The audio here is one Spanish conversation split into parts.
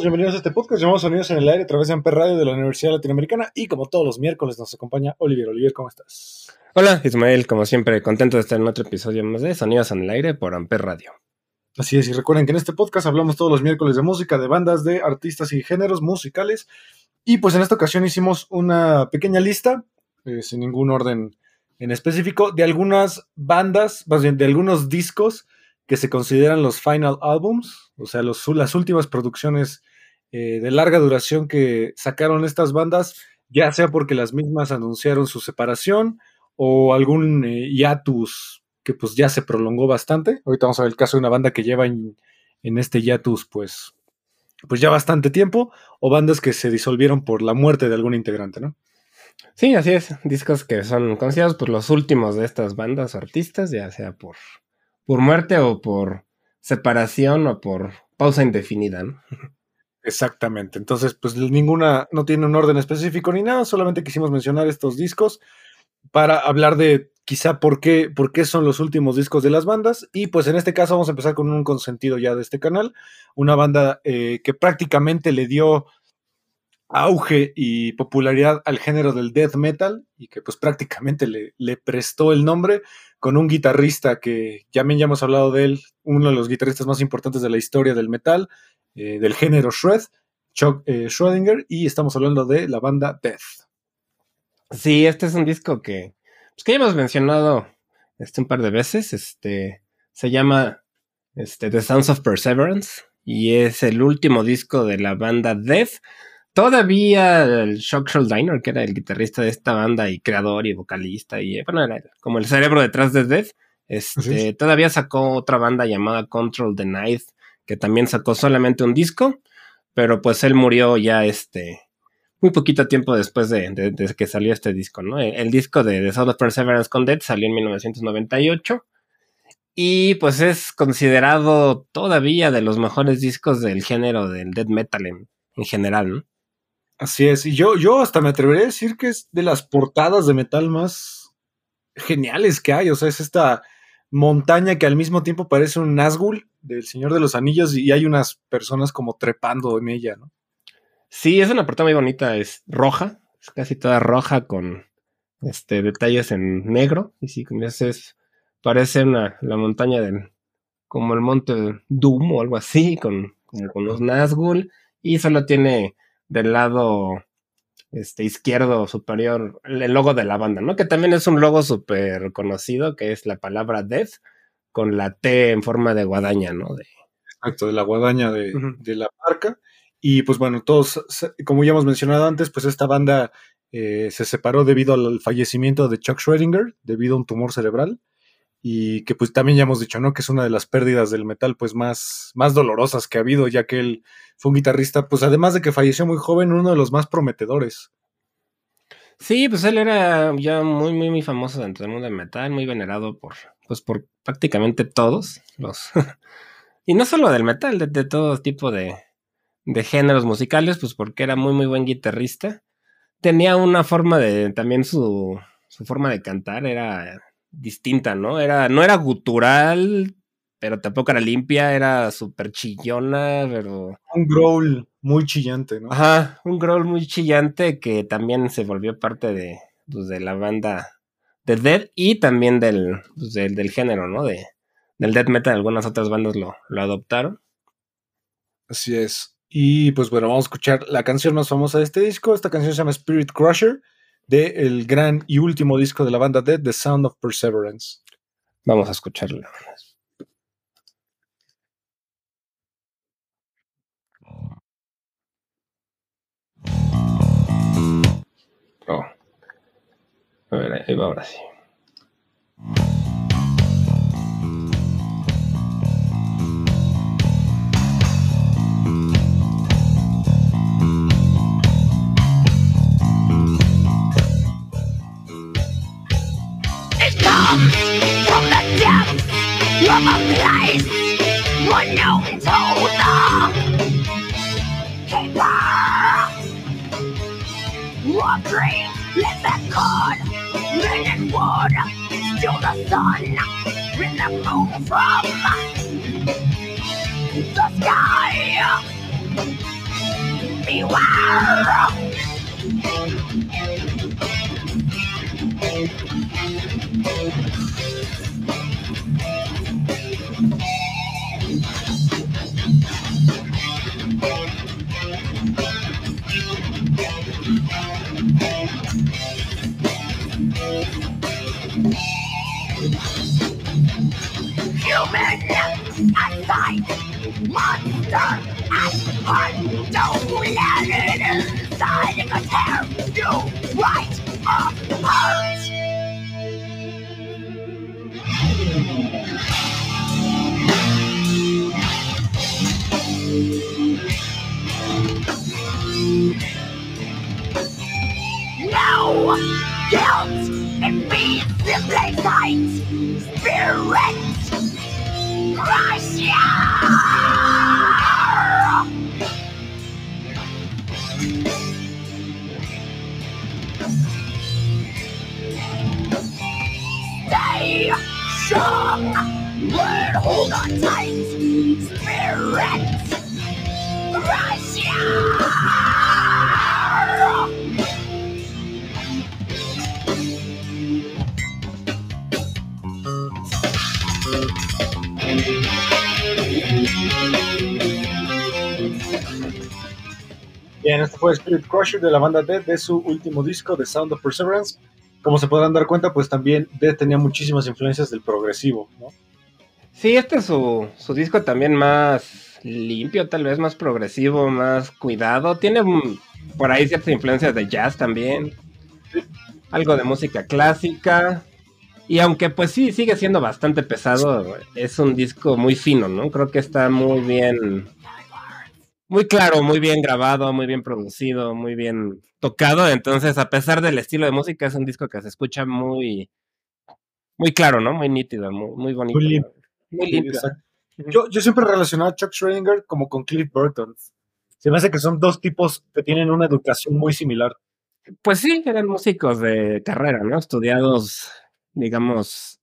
Todos, bienvenidos a este podcast llamado Sonidos en el Aire a través de Amper Radio de la Universidad Latinoamericana y como todos los miércoles nos acompaña Olivier. Olivier, ¿cómo estás? Hola, Ismael, como siempre, contento de estar en otro episodio más de Sonidos en el Aire por Amper Radio. Así es, y recuerden que en este podcast hablamos todos los miércoles de música, de bandas, de artistas y géneros musicales. Y pues en esta ocasión hicimos una pequeña lista, eh, sin ningún orden en específico, de algunas bandas, más bien de algunos discos que se consideran los final albums, o sea, los, las últimas producciones eh, de larga duración que sacaron estas bandas, ya sea porque las mismas anunciaron su separación o algún eh, hiatus que pues ya se prolongó bastante. Ahorita vamos a ver el caso de una banda que lleva en, este hiatus pues, pues ya bastante tiempo, o bandas que se disolvieron por la muerte de algún integrante, ¿no? Sí, así es. Discos que son considerados por los últimos de estas bandas o artistas, ya sea por, por muerte o por separación o por pausa indefinida, ¿no? Exactamente. Entonces, pues ninguna, no tiene un orden específico ni nada, solamente quisimos mencionar estos discos para hablar de quizá por qué, por qué son los últimos discos de las bandas. Y pues en este caso vamos a empezar con un consentido ya de este canal, una banda eh, que prácticamente le dio auge y popularidad al género del death metal y que pues prácticamente le, le, prestó el nombre con un guitarrista que ya ya hemos hablado de él, uno de los guitarristas más importantes de la historia del metal, eh, del género Shred, Chuck eh, Schrödinger, y estamos hablando de la banda Death. Sí, este es un disco que, pues que ya hemos mencionado este, un par de veces, este, se llama este, The Sounds of Perseverance y es el último disco de la banda Death Todavía el Shock Diner, que era el guitarrista de esta banda y creador y vocalista, y bueno, era como el cerebro detrás de Death, este, todavía sacó otra banda llamada Control the Night, que también sacó solamente un disco, pero pues él murió ya este, muy poquito tiempo después de, de, de que salió este disco, ¿no? El, el disco de The Sound of Perseverance con Death salió en 1998. Y pues es considerado todavía de los mejores discos del género del death metal en, en general, ¿no? Así es, y yo, yo hasta me atrevería a decir que es de las portadas de metal más geniales que hay. O sea, es esta montaña que al mismo tiempo parece un Nazgul del Señor de los Anillos y hay unas personas como trepando en ella, ¿no? Sí, es una portada muy bonita, es roja, es casi toda roja con este detalles en negro. Y sí, es, parece una, la montaña del, como el monte Doom o algo así, con, como con los Nazgul, y solo tiene del lado este, izquierdo superior el logo de la banda, ¿no? Que también es un logo súper conocido, que es la palabra Death, con la T en forma de guadaña, ¿no? De... Exacto, de la guadaña de, uh -huh. de, la marca. Y pues bueno, todos, como ya hemos mencionado antes, pues esta banda eh, se separó debido al fallecimiento de Chuck Schrödinger, debido a un tumor cerebral y que pues también ya hemos dicho, ¿no? Que es una de las pérdidas del metal pues más, más dolorosas que ha habido, ya que él fue un guitarrista, pues además de que falleció muy joven, uno de los más prometedores. Sí, pues él era ya muy, muy, muy famoso dentro del mundo del metal, muy venerado por, pues por prácticamente todos los... y no solo del metal, de, todo tipo de, de géneros musicales, pues porque era muy, muy buen guitarrista. Tenía una forma de, también su, su forma de cantar era distinta, ¿no? Era, no era gutural, pero tampoco era limpia, era súper chillona, pero... Un growl muy chillante, ¿no? Ajá, un growl muy chillante que también se volvió parte de, pues, de la banda de Dead y también del, pues, del, del, género, ¿no? De, del death metal, algunas otras bandas lo, lo adoptaron. Así es. Y pues bueno, vamos a escuchar la canción más famosa de este disco. Esta canción se llama Spirit Crusher, del el gran y último disco de la banda Dead, The Sound of Perseverance. Vamos a escucharla. Oh. A ver, ahí va ahora sí. Unknown to the keeper. What dream lives that could men and wood steal the sun and the moon from the sky. Beware. kind monster and untold inside of a tear you right apart. Fue Spirit Crusher de la banda Dead de su último disco, The Sound of Perseverance. Como se podrán dar cuenta, pues también Dead tenía muchísimas influencias del progresivo, ¿no? Sí, este es su, su disco también más limpio, tal vez más progresivo, más cuidado. Tiene por ahí ciertas influencias de jazz también. Algo de música clásica. Y aunque pues sí, sigue siendo bastante pesado, es un disco muy fino, ¿no? Creo que está muy bien, muy claro, muy bien grabado, muy bien producido, muy bien tocado. Entonces, a pesar del estilo de música, es un disco que se escucha muy, muy claro, ¿no? Muy nítido, muy, bonito. Muy limpio. Muy limpio. Yo, yo siempre relacionado a Chuck Schrödinger como con Cliff Burton. Se me hace que son dos tipos que tienen una educación muy similar. Pues sí, eran músicos de carrera, ¿no? Estudiados digamos,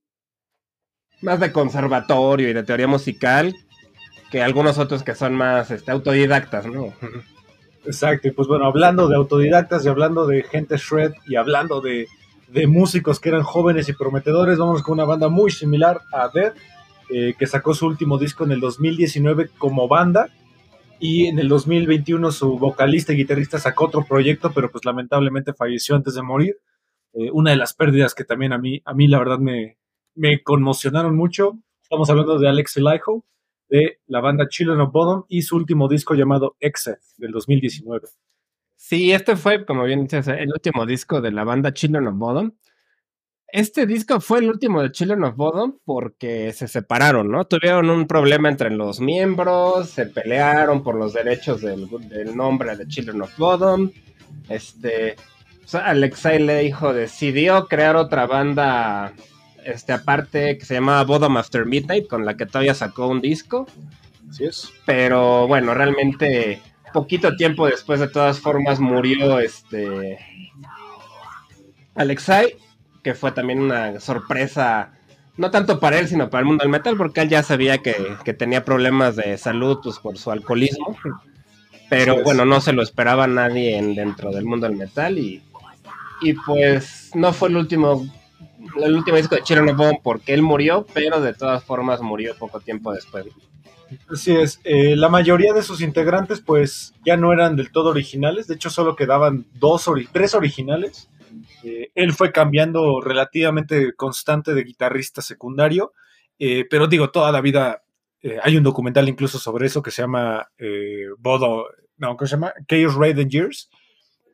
más de conservatorio y de teoría musical que algunos otros que son más este, autodidactas, ¿no? Exacto, y pues bueno, hablando de autodidactas y hablando de gente shred y hablando de, de músicos que eran jóvenes y prometedores, vamos con una banda muy similar a Dead, eh, que sacó su último disco en el 2019 como banda, y en el 2021 su vocalista y guitarrista sacó otro proyecto, pero pues lamentablemente falleció antes de morir. Eh, una de las pérdidas que también a mí, a mí la verdad me, me conmocionaron mucho. Estamos hablando de Alex Elijo, de la banda Children of Bottom y su último disco llamado Exit del 2019. Sí, este fue, como bien dices, el último disco de la banda Children of Bottom. Este disco fue el último de Children of Bottom porque se separaron, ¿no? Tuvieron un problema entre los miembros, se pelearon por los derechos del, del nombre de Children of Bottom. Este, Alexei le dijo, decidió crear otra banda, este, aparte, que se llamaba Bodom After Midnight, con la que todavía sacó un disco. Así es. Pero bueno, realmente, poquito tiempo después, de todas formas, murió este Alexei, que fue también una sorpresa, no tanto para él, sino para el mundo del metal, porque él ya sabía que, que tenía problemas de salud pues, por su alcoholismo. Pero bueno, no se lo esperaba nadie dentro del mundo del metal y y pues no fue el último, el último disco de Children of Bone porque él murió, pero de todas formas murió poco tiempo después. Así es. eh, la mayoría de sus integrantes, pues, ya no eran del todo originales. De hecho, solo quedaban dos, ori- tres originales. Eh, él fue cambiando relativamente constante de guitarrista secundario. eh, pero digo, toda la vida hay un documental incluso sobre eso que se llama Bodo, no, ¿cómo se llama? Chaos Raiden Years,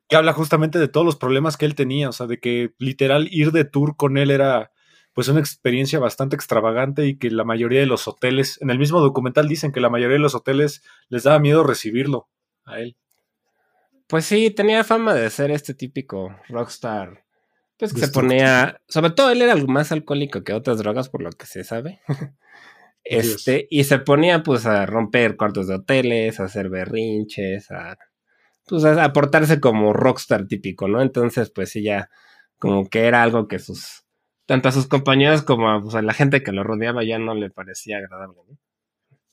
que habla justamente de todos los problemas que él tenía, o sea, de que literal ir de tour con él era pues una experiencia bastante extravagante y que la mayoría de los hoteles, en el mismo documental dicen que la mayoría de los hoteles les daba miedo recibirlo a él. Pues sí, tenía fama de ser este típico rockstar. Pues que se ponía. Sobre todo él era más alcohólico que otras drogas, por lo que se sabe. es. Este, y se ponía pues a romper cuartos de hoteles, a hacer berrinches, a pues a, portarse como rockstar típico, ¿no? Entonces, pues sí, ya como que era algo que sus tanto a sus compañeros como a, pues, la gente que lo rodeaba ya no le parecía agradable.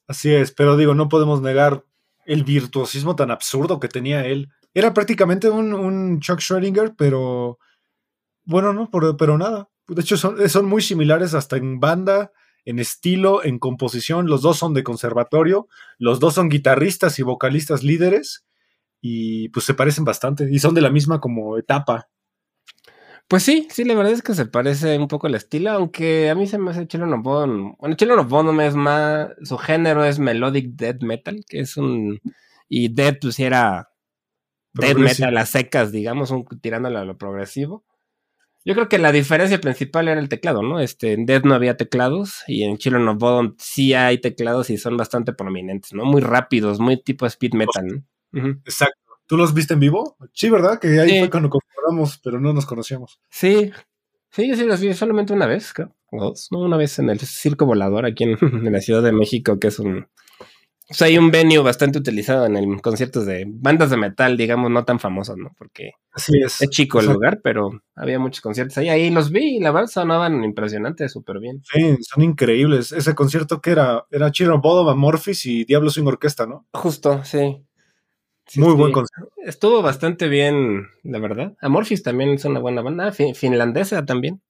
Así es, pero digo, no podemos negar el virtuosismo tan absurdo que tenía él. Era prácticamente un, un Chuck Schrödinger, pero bueno, no, pero, pero nada. De hecho, son, son muy similares hasta en banda, en estilo, en composición. Los dos son de conservatorio, los dos son guitarristas y vocalistas líderes, y pues se parecen bastante, y son de la misma como etapa. Pues sí, sí, la verdad es que se parece un poco el estilo, aunque a mí se me hace of Bodom. Bueno, of Bodom es más, su género es melodic death metal, que es un, y death pues era death metal a secas, digamos, un, tirándole a lo progresivo. Yo creo que la diferencia principal era el teclado, ¿no? Este, en Death no había teclados y en Children of Bodom sí hay teclados y son bastante prominentes, ¿no? Muy rápidos, muy tipo speed metal, ¿no? Exacto. ¿Tú los viste en vivo? Sí, ¿verdad? Que ahí Sí. fue cuando comparamos, pero no nos conocíamos. Sí, sí, yo sí los vi solamente una vez, creo, o dos, no, una vez en el Circo Volador aquí en, en la Ciudad de México, que es un... O sea, hay un venue bastante utilizado en el conciertos de bandas de metal, digamos, no tan famosos, ¿no? Porque Así es. es chico el Exacto. lugar, pero había muchos conciertos ahí. Ahí los vi y la verdad sonaban impresionantes, súper bien. Sí, son increíbles. Ese concierto que era, era Children of Bodom, Amorphis y Diablo sin Orquesta, ¿no? Justo, sí. Sí, Muy buen concierto. Estuvo bastante bien, la verdad. Amorphis también es una buena banda, fin- finlandesa también.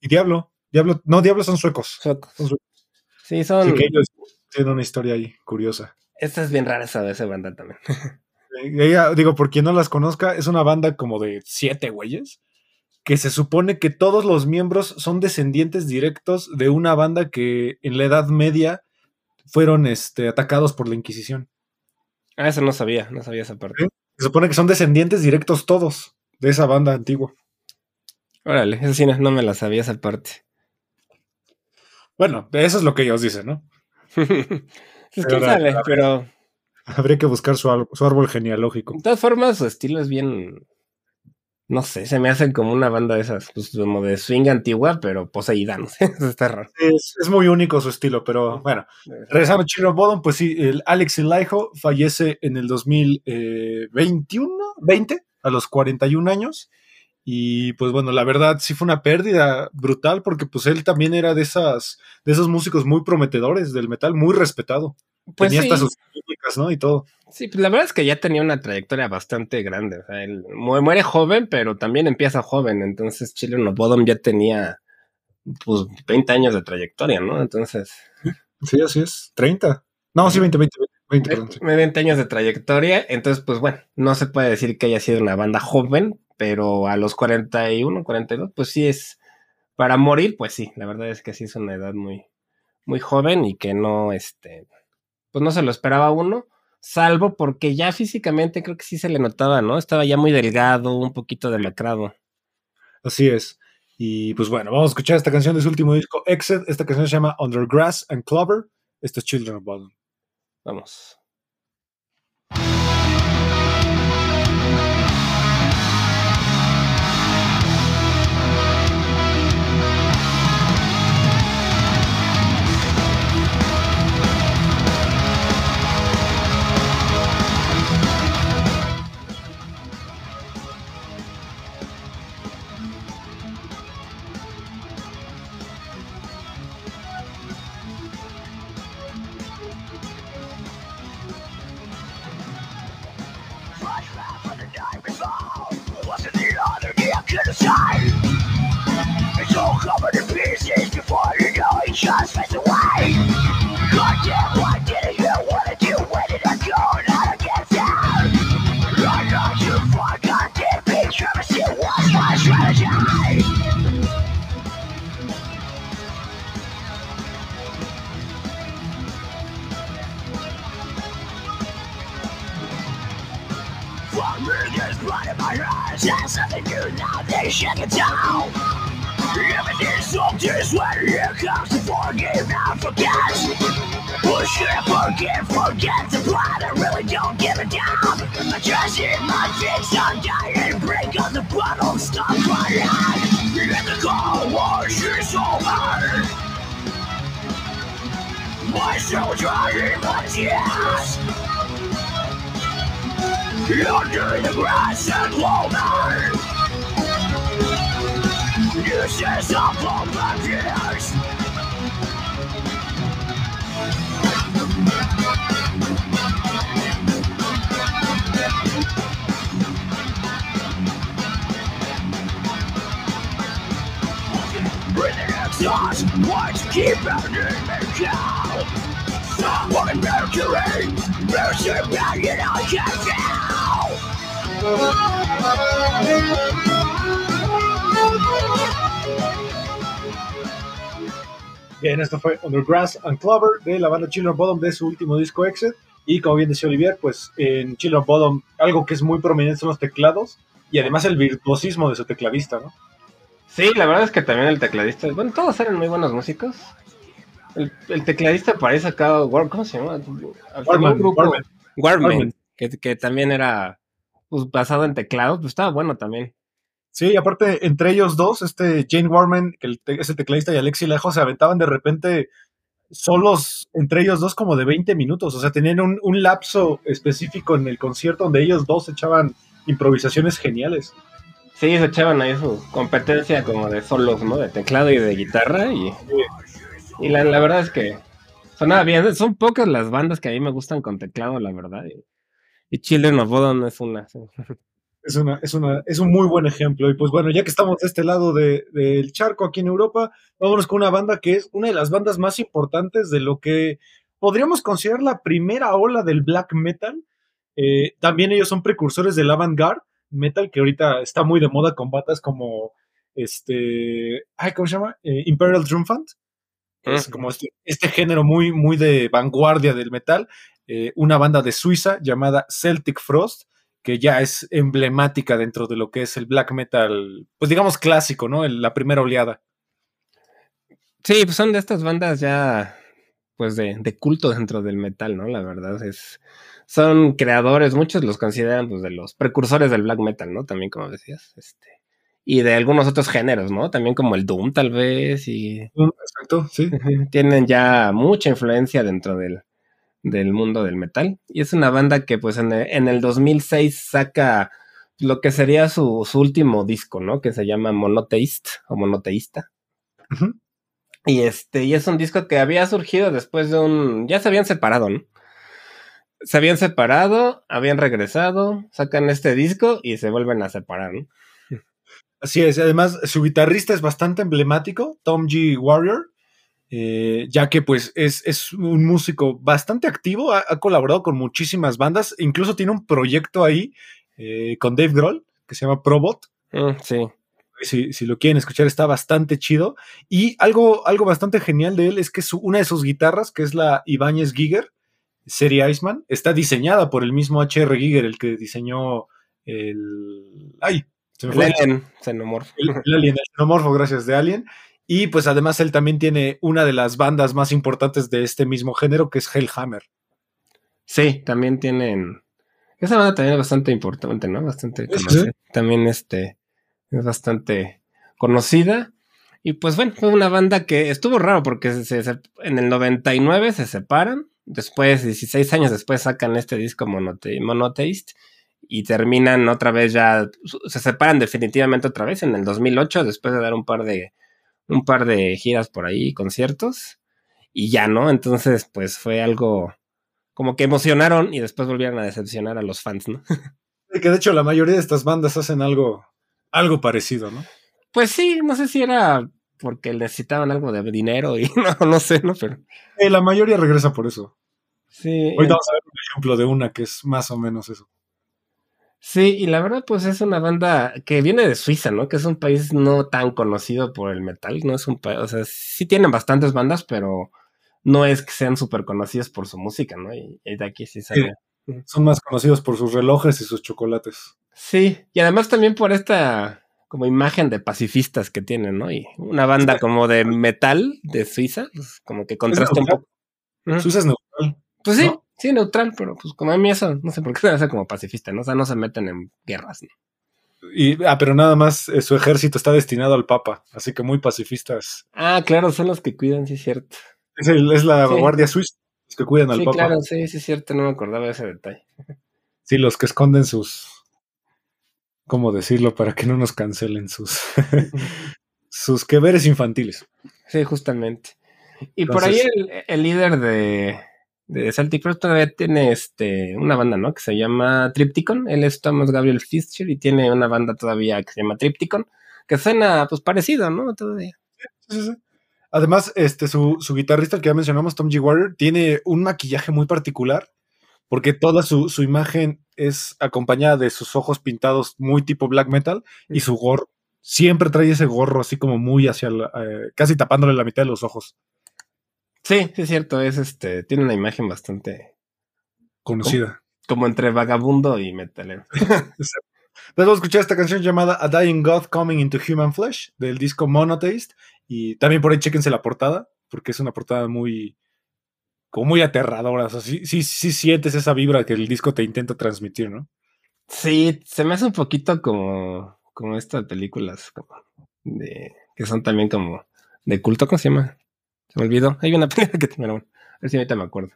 Y Diablo. Diablo, no, Diablo son suecos. Suecos. Son suecos. Sí, son... Así que ellos tienen una historia ahí curiosa. Esta es bien rara esa, esa banda también. Ella, digo, por quien no las conozca, es una banda como de siete güeyes que se supone que todos los miembros son descendientes directos de una banda que en la Edad Media fueron este, atacados por la Inquisición. Ah, eso no sabía, no sabía esa parte. Se supone que son descendientes directos todos de esa banda antigua. Órale, eso sí no, no me la sabía esa parte. Bueno, eso es lo que ellos dicen, ¿no? pues quién Pero- sabe, pero Habría que buscar su, su árbol genealógico. de todas formas su estilo es bien, no sé, se me hacen como una banda de esas, pues como de swing antigua, pero poseída, no sé, eso está raro. Es, es muy único su estilo, pero bueno. Regresando a Children of Bodom, pues sí, el Alex Elijo fallece en el 2021, 20, a los 41 años. Y pues bueno, la verdad sí fue una pérdida brutal porque pues él también era de esas de esos músicos muy prometedores del metal, muy respetado. Pues Tenía sí, hasta sus clínicas, ¿no? Y todo. sí, pues la verdad es que ya tenía una trayectoria bastante grande, o sea, él mu- muere joven, pero también empieza joven, entonces Children of Bodom ya tenía pues 20 años de trayectoria, ¿no? Entonces... Sí, así es. 30. No, sí, 20, 20, 20, perdón. sí. 20 años de trayectoria, entonces pues bueno, no se puede decir que haya sido una banda joven, pero a los 41, 42, pues sí es para morir, pues sí, la verdad es que sí es una edad muy muy joven y que no este pues no se lo esperaba uno, salvo porque ya físicamente creo que sí se le notaba, ¿no? Estaba ya muy delgado, un poquito demacrado. Así es. Y pues bueno, vamos a escuchar esta canción de su último disco, Exit. Esta canción se llama Under Grass and Clover. Esto es Children of Bodom. Vamos. you decide. It's all covered in pieces before you know it just fades away. God damn, why didn't you wanna do when did I go and I get down? Run on you for a goddamn bitch, my strategy. My eyes, that's something new now, they shake it down. Everything's so just when here comes to forgive and forget. Well, should I forgive, forget the blood? I really don't give a damn. I just hit my face on dying, break on the bottle, stop crying. In the cold war, she's over. My soul drying my tears. Under the grass and. This is up all my. Breathing exhaust, what's keep burning me down? Bien, esto fue Under Grass and Clover de la banda Children Bottom de su último disco Exit. Y como bien decía Olivier, pues en Children Bottom algo que es muy prominente son los teclados y además el virtuosismo de su tecladista, ¿no? Sí, la verdad es que también el tecladista, bueno, todos eran muy buenos músicos. El, el tecladista parece acá, ¿cómo se llama? Warman, Warman. Warman, Warman. Que, que también era pues, basado en teclados, pues estaba bueno también. Sí, y aparte, entre ellos dos, este Jane Warman, que el te- ese tecladista y Alexi Lejo se aventaban de repente solos entre ellos dos como de 20 minutos. O sea, tenían un, un lapso específico en el concierto donde ellos dos echaban improvisaciones geniales. Sí, se echaban ahí su competencia como de solos, ¿no? De teclado y de guitarra y, y la, verdad es que sonaba bien. Son pocas las bandas que a mí me gustan con teclado, la verdad. Y, y Children of Bodom es una. Es, una, es, una, es un muy buen ejemplo. Y pues bueno, ya que estamos de este lado de- del charco aquí en Europa, vámonos con una banda que es una de las bandas más importantes de lo que podríamos considerar la primera ola del black metal. Eh, también ellos son precursores del avant-garde metal, que ahorita está muy de moda con bandas como este. Ay, ¿Cómo se llama? Eh, Imperial Triumphant. Es como este, este género muy, muy de vanguardia del metal. Eh, una banda de Suiza llamada Celtic Frost, que ya es emblemática dentro de lo que es el black metal, pues digamos clásico, ¿no? El- la primera oleada. Sí, pues son de estas bandas ya, pues de, de culto dentro del metal, ¿no? La verdad es, son creadores, muchos los consideran pues de los precursores del black metal, ¿no? También como decías, este, y de algunos otros géneros, ¿no? También como el doom tal vez y Exacto, sí. tienen ya mucha influencia dentro del, del mundo del metal y es una banda que pues en el, en el 2006 saca lo que sería su, su último disco, ¿no? Que se llama Monotheist o Monoteísta. Y este, y es un disco que había surgido después de un. Ya se habían separado, ¿no? Se habían separado, habían regresado, sacan este disco y se vuelven a separar, ¿no? Así es, además su guitarrista es bastante emblemático, Tom G. Warrior, eh, ya que pues es, es un músico bastante activo, ha, ha colaborado con muchísimas bandas, incluso tiene un proyecto ahí eh, con Dave Grohl que se llama Probot, Mm, sí. si, si lo quieren escuchar está bastante chido, y algo, algo bastante genial de él es que su- una de sus guitarras, que es la Ibáñez Giger, serie Iceman, está diseñada por el mismo H.R. Giger, el que diseñó el... ¡Ay! El. Alien Xenomorph. El, el Alien, el xenomorfo, gracias, de Alien. Y pues además él también tiene una de las bandas más importantes de este mismo género, que es Hellhammer. Sí, también tienen. Esa banda también es bastante importante, ¿no? Bastante sí. También este es bastante conocida. Y pues bueno, fue una banda que estuvo raro porque se- se- en el 99 se separan. Después, 16 años después, sacan este disco Monote-. Y terminan otra vez ya. Se separan definitivamente otra vez en el 2008, después de dar un par de. Un par de giras por ahí, conciertos. Y ya, ¿no? Entonces, pues fue algo como que emocionaron y después volvieron a decepcionar a los fans, ¿no? Que de hecho la mayoría de estas bandas hacen algo, algo parecido, ¿no? Pues sí, no sé si era porque necesitaban algo de dinero y no, no sé, ¿no? Pero Eh, la mayoría regresa por eso. sí. Ahorita vamos a ver un ejemplo de una que es más o menos eso. Sí, y la verdad, pues es una banda que viene de Suiza, ¿no? Que es un país no tan conocido por el metal, no es un país, o sea, sí tienen bastantes bandas, pero no es que sean súper conocidos por su música, ¿no? Y, y de aquí sí sale Son más conocidos por sus relojes y sus chocolates. Sí, y además también por esta como imagen de pacifistas que tienen, ¿no? Y una banda como de metal de Suiza, pues, como que contrasta un poco. Suiza es neutral. Pues sí, ¿no? Sí, neutral, pero pues como a mí eso, no sé por qué se hace como pacifista, ¿no? O sea, no se meten en guerras, ¿no? Y, ah, pero nada más eh, su ejército está destinado al Papa, así que muy pacifistas. Ah, claro, son los que cuidan, sí es cierto. Es, el- es la Sí. guardia suiza, los que cuidan al Sí, Papa. claro, sí, sí es cierto, no me acordaba de ese detalle. Sí, los que esconden sus. ¿Cómo decirlo? Para que no nos cancelen sus. sus que veres infantiles. Sí, justamente. Y por ahí el, el líder de, de Celtic Frost todavía tiene este, una banda, ¿no? Que se llama Tripticon. Él es Thomas Gabriel Fischer y tiene una banda todavía que se llama Tripticon, que suena pues parecido, ¿no? Todavía. Sí, sí, sí. Además, este, su, su guitarrista, el que ya mencionamos, Tom G. Warrior, tiene un maquillaje muy particular, porque toda su, su imagen es acompañada de sus ojos pintados muy tipo black metal y su gorro. Siempre trae ese gorro así como muy hacia la, eh, casi tapándole la mitad de los ojos. Sí, sí es cierto, es este, tiene una imagen bastante Conocida. como entre vagabundo y metalero. Entonces vamos a escuchar esta canción llamada A Dying God Coming into Human Flesh del disco Monotheist. Y también por ahí chéquense la portada, porque es una portada muy, como muy aterradora. O sea, sí, sí, sí sientes esa vibra que el disco te intenta transmitir, ¿no? Sí, se me hace un poquito como, como estas películas como de, que son también como de culto, ¿cómo se llama? Se me olvidó. Hay una película que bueno, a ver si ahorita me acuerdo.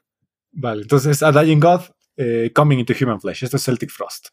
Vale, entonces A Dying God eh, Coming into Human Flesh. Esto es Celtic Frost.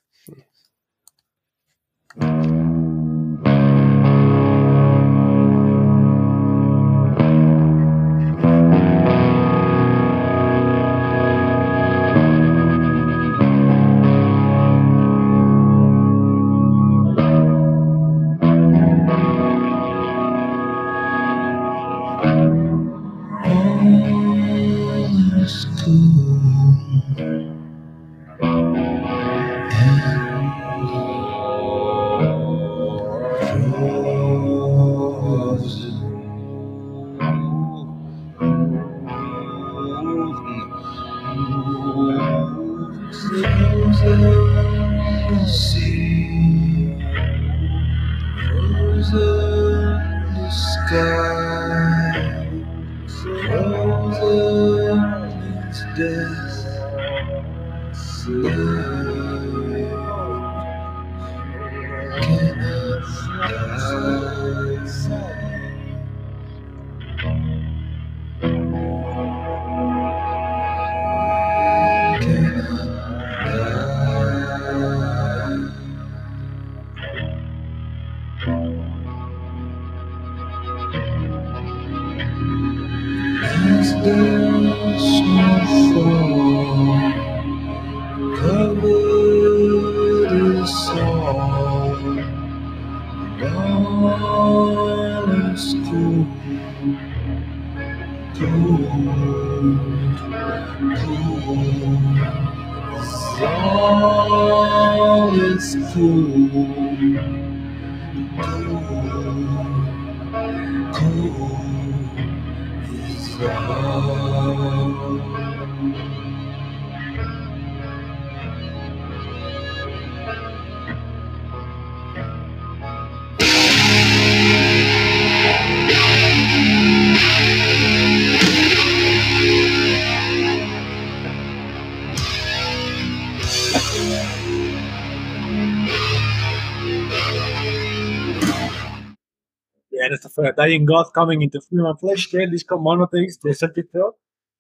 A Dying God Coming into Human Flesh del disco Monotheist de Frost.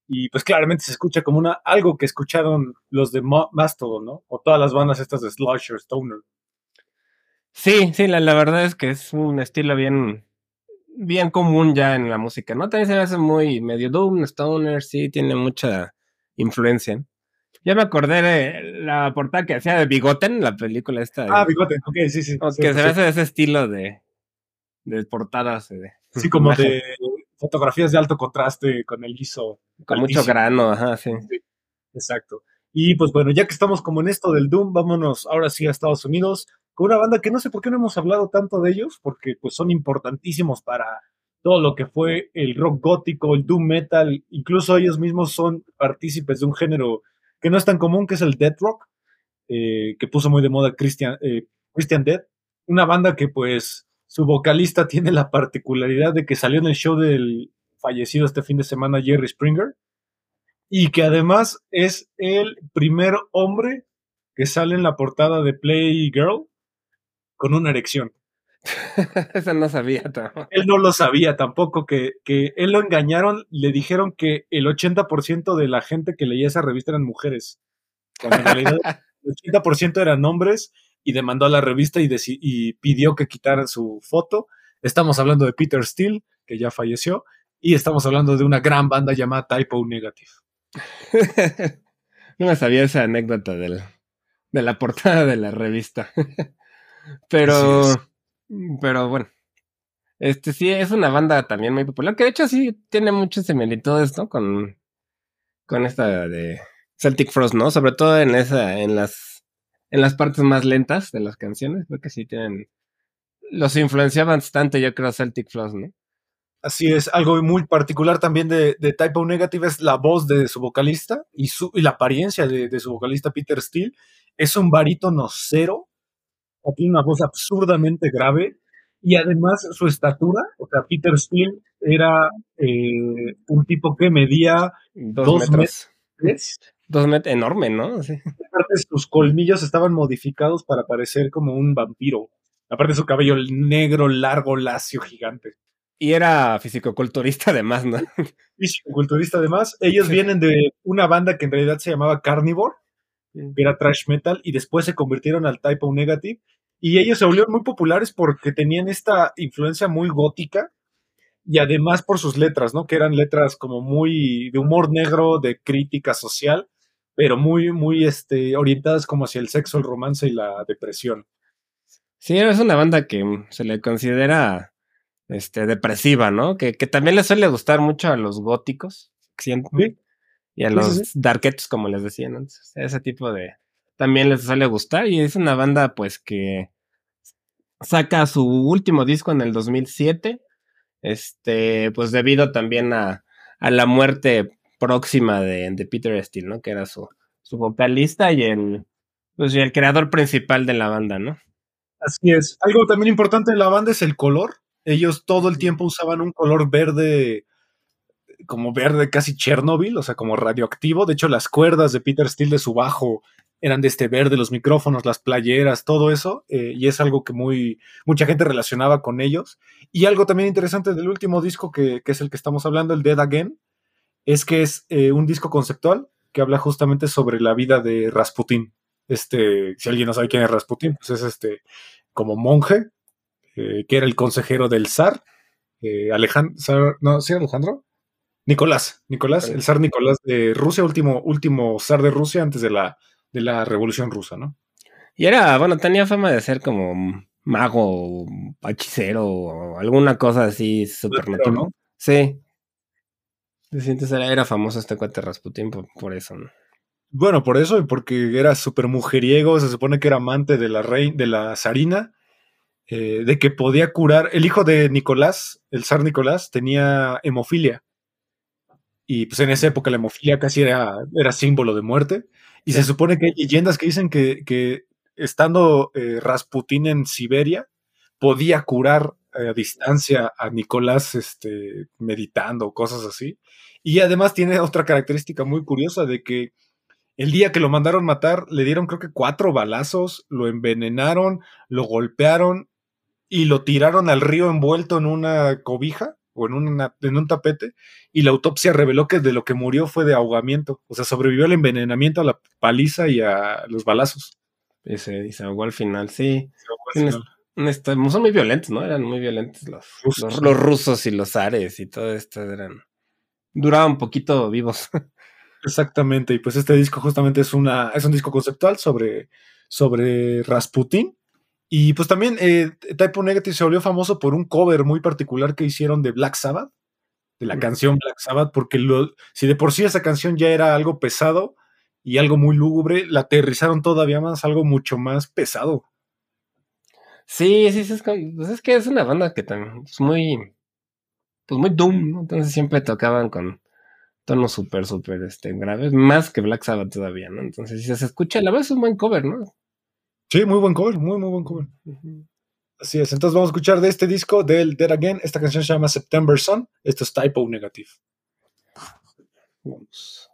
Y pues claramente se escucha como una algo que escucharon los de Mo- Mastodon, ¿no? O todas las bandas estas de Slasher, Stoner. Sí, sí, la, la verdad es que es un estilo bien, bien común ya en la música, ¿no? También se hace muy medio Doom, Stoner, sí, tiene mucha influencia. Ya me acordé de la portada que hacía de Bigoten, la película esta. de- Ah, bigote, ok, sí, sí. o sí, que se sí. hace de ese estilo de, de portadas. eh, de- Sí, como imagen, de fotografías de alto contraste con el guiso. Con mucho grano, ajá, sí. Exacto. Y pues bueno, ya que estamos como en esto del Doom, vámonos ahora sí a Estados Unidos con una banda que no sé por qué no hemos hablado tanto de ellos, porque pues son importantísimos para todo lo que fue el rock gótico, el Doom metal, incluso ellos mismos son partícipes de un género que no es tan común, que es el Dead Rock, eh, que puso muy de moda Christian, eh, Christian Dead, una banda que pues su vocalista tiene la particularidad de que salió en el show del fallecido este fin de semana Jerry Springer y que además es el primer hombre que sale en la portada de Playgirl con una erección. Eso no sabía. tampoco. Él no lo sabía tampoco, que, que él lo engañaron, le dijeron que el 80% de la gente que leía esa revista eran mujeres, cuando en realidad el 80% eran hombres y demandó a la revista y, y pidió que quitaran su foto. Estamos hablando de Peter Steele, que ya falleció, y estamos hablando de una gran banda llamada Typo Negative. no me sabía esa anécdota del, de la portada de la revista. pero, pero bueno. Este sí es una banda también muy popular, que de hecho sí tiene muchas similitudes, ¿no? Con, con esta de Celtic Frost, ¿no? Sobre todo en esa, en las, en las partes más lentas de las canciones, creo que sí tienen, los influenciaban bastante, yo creo, Celtic Frost, ¿no? Así es, algo muy particular también de, de Typo Negative es la voz de su vocalista y, su, y la apariencia de, de su vocalista Peter Steele. Es un barítono cero, tiene una voz absurdamente grave y además su estatura, o sea, Peter Steele era eh, un tipo que medía Dos, Dos metros. Dos metros, enorme, ¿no? Sí. aparte sus colmillos estaban modificados para parecer como un vampiro. Aparte su cabello negro, largo, lacio, gigante. Y era fisicoculturista además, ¿no? culturista además. Ellos vienen de una banda que en realidad se llamaba Carnivore, que era trash metal, y después se convirtieron al Typo Negative. Y ellos se volvieron muy populares porque tenían esta influencia muy gótica y además por sus letras, ¿no? Que eran letras como muy de humor negro, de crítica social, pero muy, muy este, orientadas como hacia el sexo, el romance y la depresión. Sí, es una banda que mm, se le considera este, depresiva, ¿no? Que, que también le suele gustar mucho a los góticos, siento, Sí. y a Sí, los sí, darketos, como les decían antes. Ese tipo de... También les suele gustar y es una banda pues que saca su último disco en el 2007, este, pues debido también a, a la muerte próxima de, de Peter Steele, ¿no? Que era su, su vocalista y el, pues, y el creador principal de la banda, ¿no? Así es. Algo también importante en la banda es el color. Ellos todo el tiempo usaban un color verde, como verde casi Chernobyl, o sea, como radioactivo. De hecho, las cuerdas de Peter Steele de su bajo eran de este verde, los micrófonos, las playeras, todo eso. eh, y es algo que muy, mucha gente relacionaba con ellos. Y algo también interesante del último disco, que, que es el que estamos hablando, el Dead Again, es que es eh, un disco conceptual que habla justamente sobre la vida de Rasputin. Este, si alguien no sabe quién es Rasputin, pues es este como monje, eh, que era el consejero del zar, Alejandro, no, ¿sí era Alejandro? Nicolás, Nicolás, el zar Nicolás de Rusia, último, último zar de Rusia antes de la, de la revolución rusa, ¿no? Y era, bueno, tenía fama de ser como mago, hechicero o alguna cosa así supernatural. ¿no? Sí. Entonces era, era famoso este cuate Rasputin por, por eso, ¿no? Bueno, por eso y porque era súper mujeriego, se supone que era amante de la rey, de la zarina, eh, de que podía curar. El hijo de Nicolás, el zar Nicolás, tenía hemofilia. Y pues en esa época la hemofilia casi era, era símbolo de muerte. Y se supone que hay leyendas que dicen que, que estando eh, Rasputín en Siberia, podía curar eh, a distancia a Nicolás este, meditando, cosas así. Y además tiene otra característica muy curiosa de que el día que lo mandaron matar, le dieron creo que cuatro balazos, lo envenenaron, lo golpearon y lo tiraron al río envuelto en una cobija o en, una, en un tapete. Y la autopsia reveló que de lo que murió fue de ahogamiento. O sea, sobrevivió al envenenamiento, a la paliza y a los balazos. Y se, y se ahogó al final, sí. Tienes- Este, son muy violentos, ¿no? Eran muy violentos los Rusos. los, los rusos y los ares y todo esto eran. Duraban un poquito vivos. Exactamente, y pues este disco justamente es, una, es un disco conceptual sobre, sobre Rasputin. Y pues también eh, Typo Negative se volvió famoso por un cover muy particular que hicieron de Black Sabbath, de la canción Black Sabbath, porque lo, si de por sí esa canción ya era algo pesado y algo muy lúgubre, la aterrizaron todavía más, algo mucho más pesado. Sí, sí, sí, es, pues es que es una banda que también es muy, pues muy doom, ¿no? Entonces siempre tocaban con, tonos súper, súper este, graves, más que Black Sabbath todavía, ¿no? Entonces, si se escucha, la verdad es un buen cover, ¿no? Sí, muy buen cover, muy, muy buen cover. Así es, entonces vamos a escuchar de este disco del Dead Again. Esta canción se llama September Sun. Esto es Typo Negative. Vamos.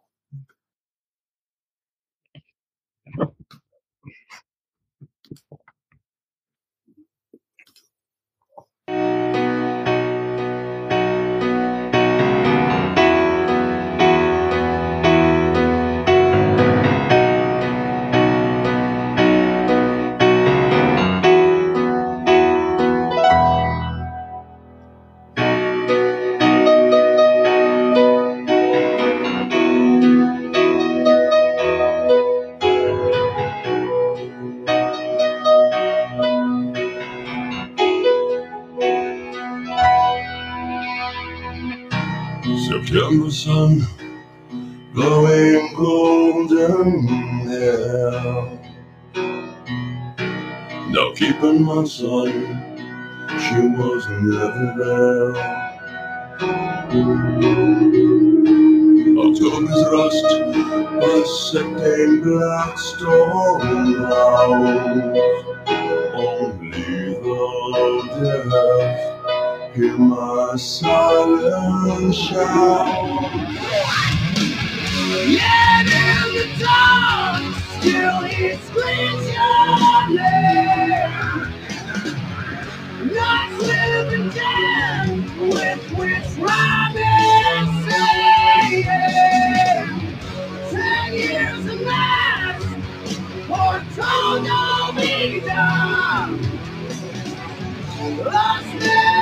September sun, blowing golden hair. Now keeping my son, she was never there. October's rust was setting black stone house. Only the deaf hear my silent shout. Yet in the dark, still he screams your name. Not living dead, with which rhyming saying. Ten years of mass, for total be done. Lost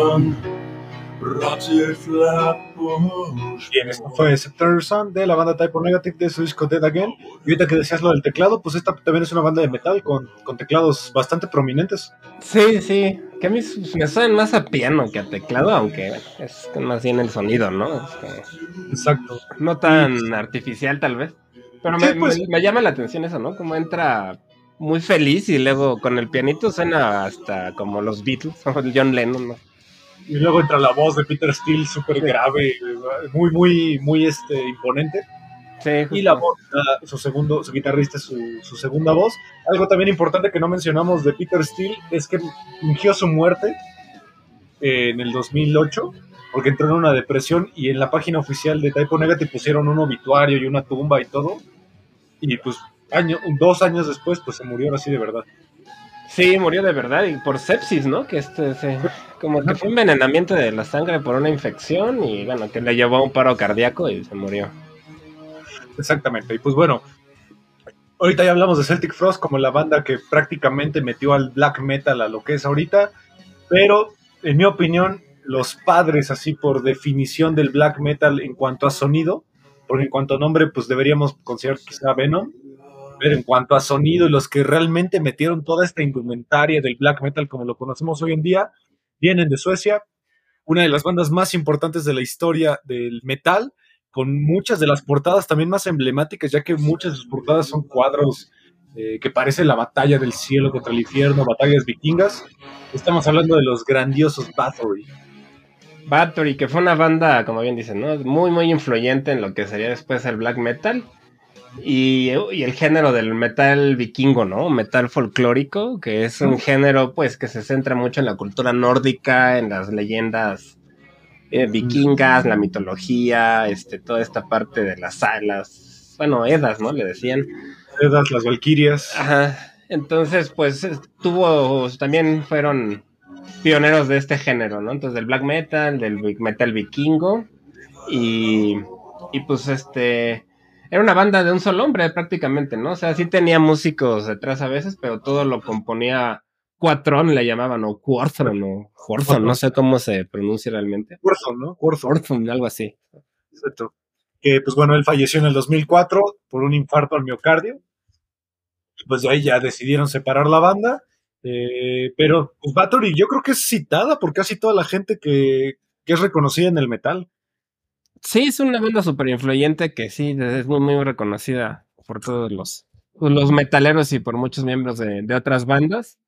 sun, rotted flatbush. Bien, esto fue September Sun de la banda Typo Negative de su disco Dead Again. Y ahorita que decías lo del teclado, pues esta también es una banda de metal con, con teclados bastante prominentes. Sí, sí, que a mí me suenan más a piano que a teclado, aunque es más bien el sonido, ¿no? Este, Exacto. no tan artificial tal vez. Pero me, pues. me- me llama la atención eso, ¿no? Como entra muy feliz y luego con el pianito suena hasta como los Beatles o el John Lennon, ¿no? Y luego entra la voz de Peter Steele súper grave, muy, muy, muy este, imponente. Sí, Y la voz, su segundo, su guitarrista, su, su segunda voz. Algo también importante que no mencionamos de Peter Steele es que fingió su muerte en el 2008 porque entró en una depresión y en la página oficial de Typo Negative pusieron un obituario y una tumba y todo. Y pues año, dos años después pues se murió así de verdad. Sí, murió de verdad y por sepsis, ¿no? Que este, se- como que fue envenenamiento de la sangre por una infección y bueno, que le llevó a un paro cardíaco y se murió. Exactamente. Y pues bueno, ahorita ya hablamos de Celtic Frost como la banda que prácticamente metió al black metal a lo que es ahorita, pero en mi opinión, los padres así por definición del black metal en cuanto a sonido, porque en cuanto a nombre pues deberíamos considerar quizá Venom, en cuanto a sonido y los que realmente metieron toda esta indumentaria del black metal como lo conocemos hoy en día, vienen de Suecia, una de las bandas más importantes de la historia del metal, con muchas de las portadas también más emblemáticas, ya que muchas de sus portadas son cuadros eh, que parecen la batalla del cielo contra el infierno, batallas vikingas. Estamos hablando de los grandiosos Bathory. Bathory, que fue una banda, como bien dicen, ¿no? Muy, muy influyente en lo que sería después el black metal. Y, y el género del metal vikingo, ¿no? Metal folclórico, que es un género, pues, que se centra mucho en la cultura nórdica, en las leyendas eh, vikingas, la mitología, este, toda esta parte de las alas, bueno, edas, ¿no? Le decían. Edas, las Valquirias. Ajá. Entonces, pues es- tuvo, también fueron pioneros de este género, ¿no? Entonces, del black metal, del metal vikingo. Y, y pues este, era una banda de un solo hombre prácticamente, ¿no? O sea, sí tenía músicos detrás a veces, pero todo lo componía Cuatrón, le llamaban, o Cuarzón, o Cuarzón, no sé cómo se pronuncia realmente. Warzone, ¿no? Cuarzón, algo así. exacto. Que, pues bueno, él falleció en el 2004 por un infarto al miocardio. Pues de ahí ya decidieron separar la banda. Eh, pero, pues Bathory yo creo que es citada por casi toda la gente que, que es reconocida en el metal. Sí, es una banda súper influyente que sí, es muy, muy reconocida por todos los, pues, los metaleros y por muchos miembros de, otras bandas.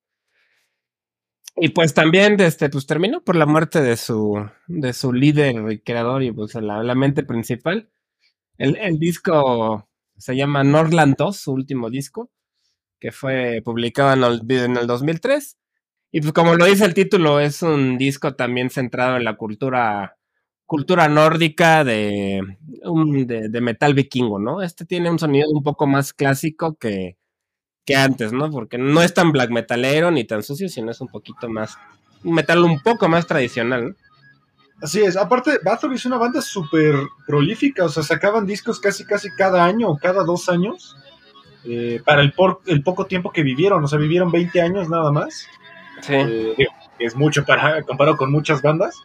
Y pues también este, pues terminó por la muerte de su, de su líder y creador y pues la, la mente principal. El, el disco se llama Norland 2, su último disco, que fue publicado en el, en el 2003. Y pues como lo dice el título, es un disco también centrado en la cultura cultura nórdica de, un- de, de metal vikingo, ¿no? Este tiene un sonido un poco más clásico que, que antes, ¿no? Porque no es tan black metalero ni tan sucio, sino es un poquito más, un metal un poco más tradicional, ¿no? Así es. Aparte, Bathory es una banda súper prolífica. O sea, sacaban discos casi, casi cada año o cada dos años. eh, para el, por- el poco tiempo que vivieron. O sea, vivieron 20 años nada más. Sí. Eh, digo, es mucho para comparado con muchas bandas.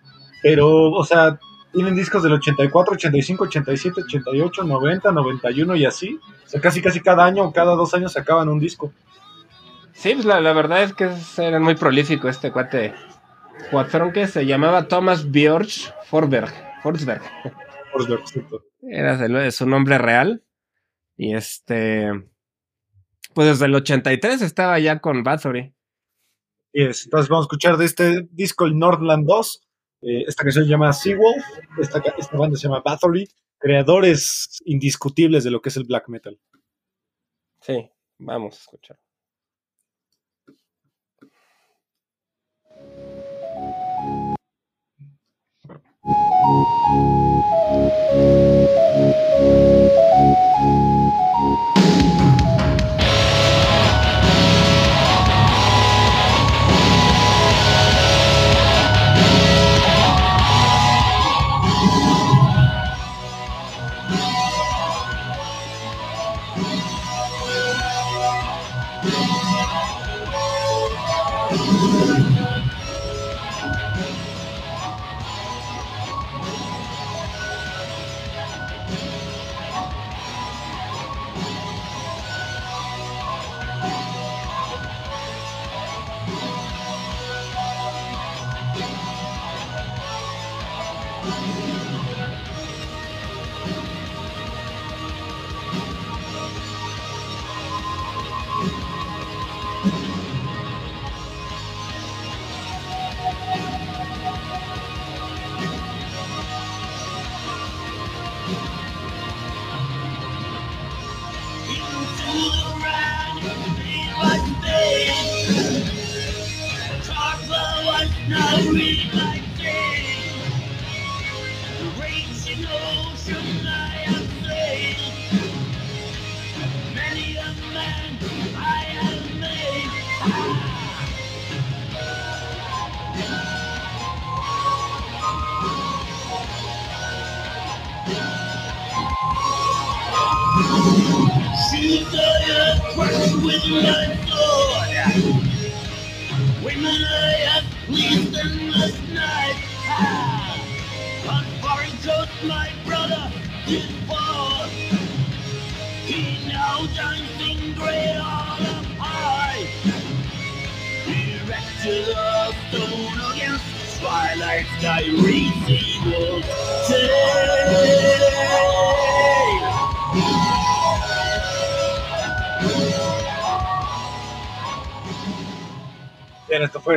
Pero, o sea, tienen discos del 84, 85, 87, 88, 90, 91 y así. O sea, casi, casi cada año o cada dos años sacaban un disco. Sí, pues la, la verdad es que era muy prolífico este cuate. Cuatrón que se llamaba Thomas Björk Forsberg. Forsberg. Cierto. Era su nombre real. Y este. Pues desde el 83 estaba ya con Bathory. Y es, entonces vamos a escuchar de este disco el Nordland 2. Eh, esta canción se llama Seawolf. Esta, esta banda se llama Bathory. Creadores indiscutibles de lo que es el black metal. Sí, vamos a escuchar.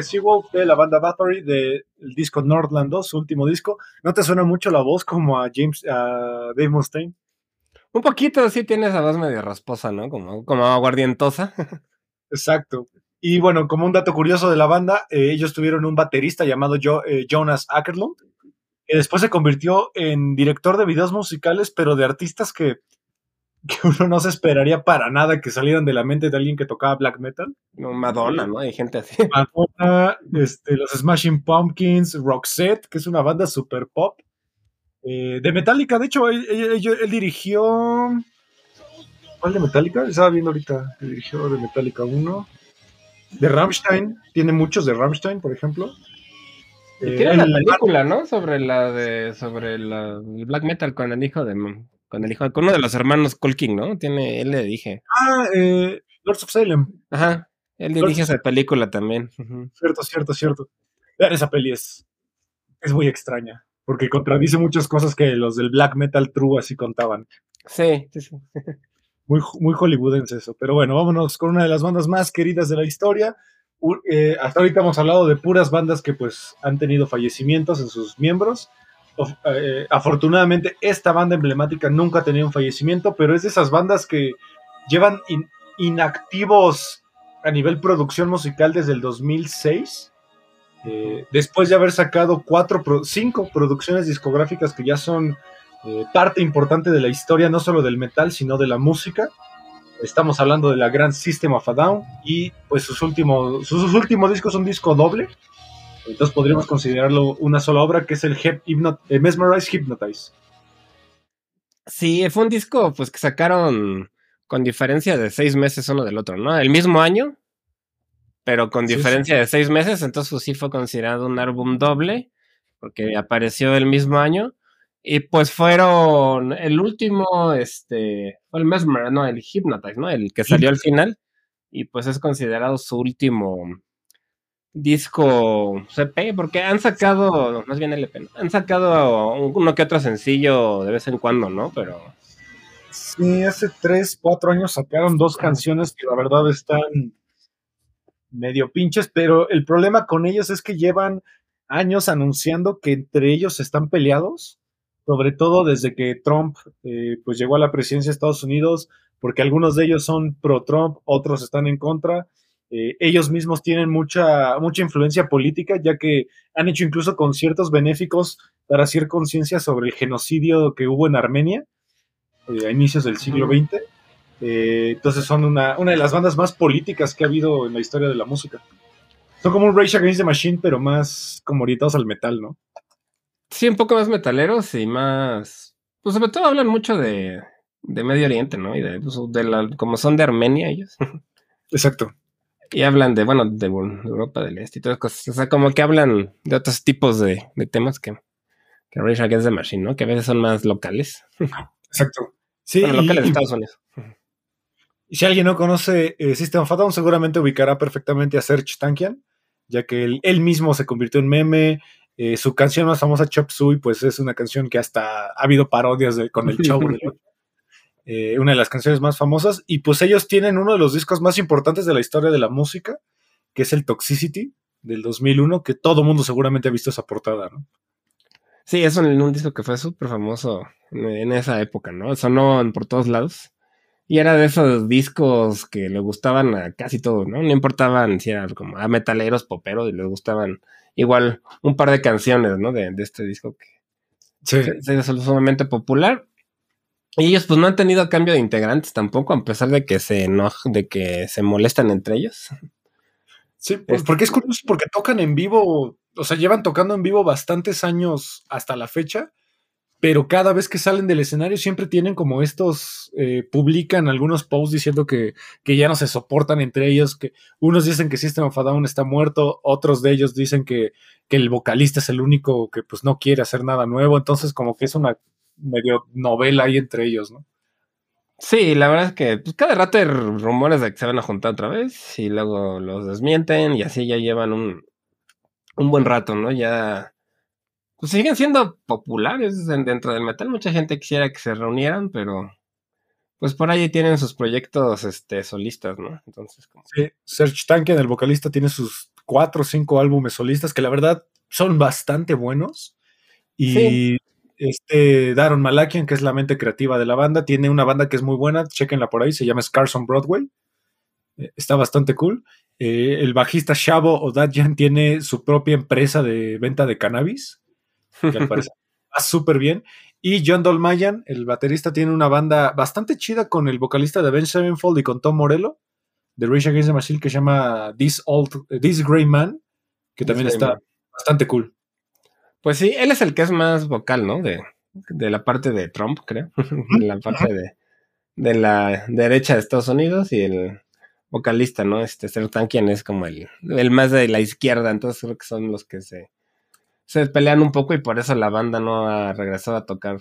Fue Seawolf de la banda Bathory del disco Nordland 2, su último disco. ¿No te suena mucho la voz como a James, a Dave Mustaine? Un poquito sí tiene esa voz medio rasposa, ¿no? Como, como aguardientosa. Exacto. Y bueno, como un dato curioso de la banda, eh, ellos tuvieron un baterista llamado Jo- eh, Jonas Ackerlund, que después se convirtió en director de videos musicales, pero de artistas que, que uno no se esperaría para nada que salieran de la mente de alguien que tocaba black metal. No, Madonna, ¿no? Hay gente así. Madonna, este, los Smashing Pumpkins, Roxette, que es una banda super pop. eh, de Metallica, de hecho, él, él- él- él dirigió ¿Cuál de Metallica? Estaba viendo ahorita dirigió de Metallica 1. De Rammstein, tiene muchos de Rammstein, por ejemplo. Eh, tiene el- película, ¿no? Sobre la de. sobre la, el black metal con el hijo de. Con el hijo con uno de los hermanos Colking, ¿no? Tiene, él le dije. Ah, eh, Lords of Salem. Ajá. Él dirige esa película también. Cierto, cierto, cierto. Vean, esa peli es, es muy extraña. Porque contradice muchas cosas que los del black metal true así contaban. Sí, sí, sí. Muy, muy hollywoodense eso. Pero bueno, vámonos con una de las bandas más queridas de la historia. Eh, hasta ahorita hemos hablado de puras bandas que pues han tenido fallecimientos en sus miembros. Eh, afortunadamente esta banda emblemática nunca ha tenido un fallecimiento, pero es de esas bandas que llevan in- inactivos a nivel producción musical desde el 2006. eh, después de haber sacado cuatro, cinco producciones discográficas que ya son eh, parte importante de la historia, no solo del metal, sino de la música. Estamos hablando de la gran System of a Down y pues sus últimos, sus, sus últimos discos son disco doble. Entonces podríamos considerarlo una sola obra que es el Hep- Hypno- eh, Mesmerize Hypnotize. Sí, fue un disco pues que sacaron con diferencia de seis meses uno del otro, ¿no? El mismo año, pero con Sí, diferencia de seis meses, entonces pues, sí fue considerado un álbum doble, porque apareció el mismo año. Y pues fueron el último, este, fue el Mesmer, no, el Hypnotize, ¿no? El que salió al final. Y pues es considerado su último disco CP, porque han sacado, más bien LP, ¿no? han sacado uno que otro sencillo de vez en cuando, ¿no? Pero Sí, hace tres, cuatro años sacaron dos canciones que la verdad están medio pinches, pero el problema con ellos es que llevan años anunciando que entre ellos están peleados, sobre todo desde que Trump eh, pues llegó a la presidencia de Estados Unidos, porque algunos de ellos son pro-Trump, otros están en contra. Eh, ellos mismos tienen mucha, mucha influencia política, ya que han hecho incluso conciertos benéficos para hacer conciencia sobre el genocidio que hubo en Armenia eh, a inicios del siglo XX. Eh, entonces son una, una de las bandas más políticas que ha habido en la historia de la música. Son como un Rage Against the Machine, pero más como orientados al metal, ¿no? sí, un poco más metaleros y más, pues sobre todo hablan mucho de, de Medio Oriente, ¿no? Y de, pues, de la, como son de Armenia ellos. Exacto. Y hablan de, bueno, de Europa del Este y todas cosas. O sea, como que hablan de otros tipos de, de temas que, que Rage Against the Machine, ¿no? Que a veces son más locales. Exacto. Sí, bueno, y- locales de Estados Unidos. Y si alguien no conoce eh, System of a Down, seguramente ubicará perfectamente a Serge Tankian, ya que él, él mismo se convirtió en meme. eh, su canción más famosa, Chop Suey, pues es una canción que hasta ha habido parodias de- con el Ocho. Eh, una de las canciones más famosas. Y pues ellos tienen uno de los discos más importantes de la historia de la música, que es el Toxicity del 2001, que todo mundo seguramente ha visto esa portada, ¿no? Sí, es un, un disco que fue súper famoso en, esa época, ¿no? Sonó por todos lados. Y era de esos discos que le gustaban a casi todos, ¿no? No importaban si eran como a metaleros, poperos, y les gustaban igual un par de canciones, ¿no? De, de este disco que Sí. se se hizo sumamente popular. Y ellos pues no han tenido cambio de integrantes tampoco, a pesar de que se enojan, de que se molestan entre ellos. Sí, pues, porque es curioso, porque tocan en vivo, o sea, llevan tocando en vivo bastantes años hasta la fecha, pero cada vez que salen del escenario siempre tienen como estos, eh, publican algunos posts diciendo que, que ya no se soportan entre ellos, que unos dicen que System of a Down está muerto, otros de ellos dicen que, que el vocalista es el único que pues no quiere hacer nada nuevo, entonces como que es una medio novela ahí entre ellos, ¿no? Sí, la verdad es que pues, cada rato hay rumores de que se van a juntar otra vez y luego los desmienten y así ya llevan un, un buen rato, ¿no? Ya pues siguen siendo populares en- dentro del metal. Mucha gente quisiera que se reunieran, pero pues por ahí tienen sus proyectos este, solistas, ¿no? Entonces, como... Sí, Serge Tankian, el vocalista, tiene sus cuatro o cinco álbumes solistas que la verdad son bastante buenos. Y Sí. Este Daron Malakian, que es la mente creativa de la banda, tiene una banda que es muy buena, chequenla por ahí, se llama Scars on Broadway. Eh, Está bastante cool. Eh, el bajista Shabo Odadjian tiene su propia empresa de venta de cannabis, que al parecer va súper bien. Y John Dolmayan, el baterista, tiene una banda bastante chida con el vocalista de Ben Sevenfold y con Tom Morello, de Rage Against the Machine, que se llama This, Old, eh, This Grey Man, que también está Man. bastante cool. Pues sí, él es el que es más vocal, ¿no? De, de la parte de Trump, creo. de la parte de, de la derecha de Estados Unidos y el vocalista, ¿no? Este Sertan, quien es como el, el más de la izquierda, entonces creo que son los que se, se pelean un poco y por eso la banda no ha regresado a tocar.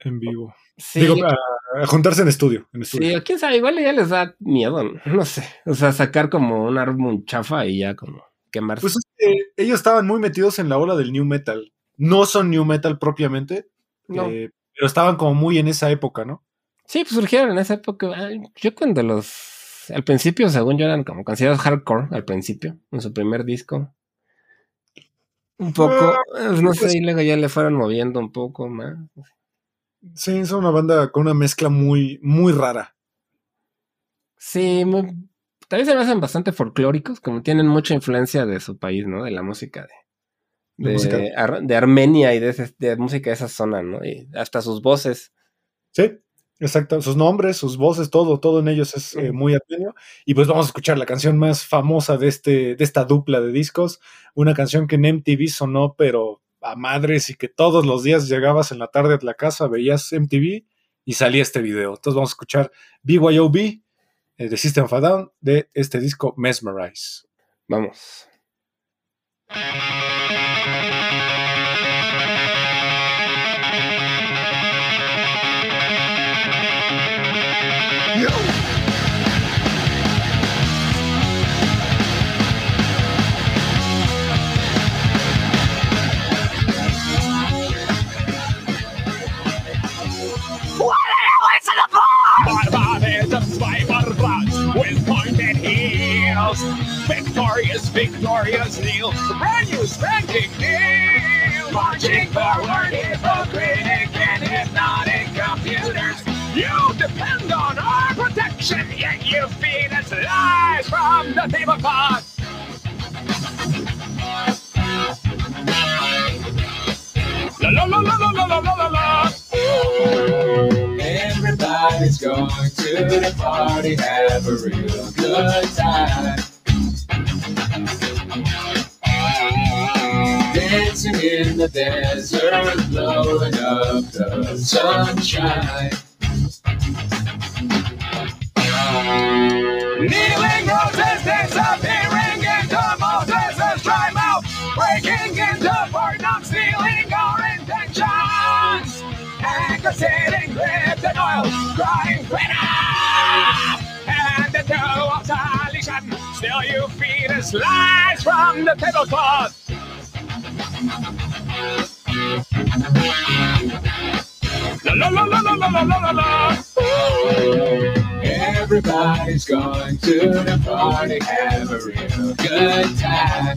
En vivo. Sí, Digo, a, a juntarse en estudio. En estudio. sí, quién sabe, igual ya les da miedo, ¿no? no sé, o sea, sacar como un árbol chafa y ya como quemarse. Pues es que ellos estaban muy metidos en la ola del new metal. No son new metal propiamente, No. eh, pero estaban como muy en esa época, ¿no? Sí, pues surgieron en esa época. Ay, Yo cuando los. Al principio, según yo, eran como considerados hardcore al principio, en su primer disco. Un poco, eh, no pues- sé, y luego ya le fueron moviendo un poco más. Sí, son una banda con una mezcla muy, muy rara. Sí, muy- también se me hacen bastante folclóricos, como tienen mucha influencia de su país, ¿no? De la música de, de, música. Ar- de Armenia y de, ese- de música de esa zona, ¿no? Y hasta sus voces. Sí, exacto. Sus nombres, sus voces, todo, todo en ellos es eh, Ujú. muy armenio. Y pues vamos a escuchar la canción más famosa de, este, de esta dupla de discos. Una canción que en MTV sonó, pero a madres, y que todos los días llegabas en la tarde a la casa, veías MTV y salía este video. Entonces vamos a escuchar BYOB de System of Down de este disco Mesmerize. Vamos. Heels. Victorious, victorious kneel. Brand new spanking kneel. Marching forward, hypocritic and hypnotic computers. You depend on our protection, yet you feed us lies from the tablecloth. La la la la la la la la la la. Everybody's going to the party, have a real good time. Dancing in the desert, blowing up the sunshine. Kneeling roses disappearing into Anchor sitting gripped in oil, crying freedom! And the dough of salvation, still you feed us lies from the tablecloth. La la la la la la la la la. Everybody's going to the party, have a real good time.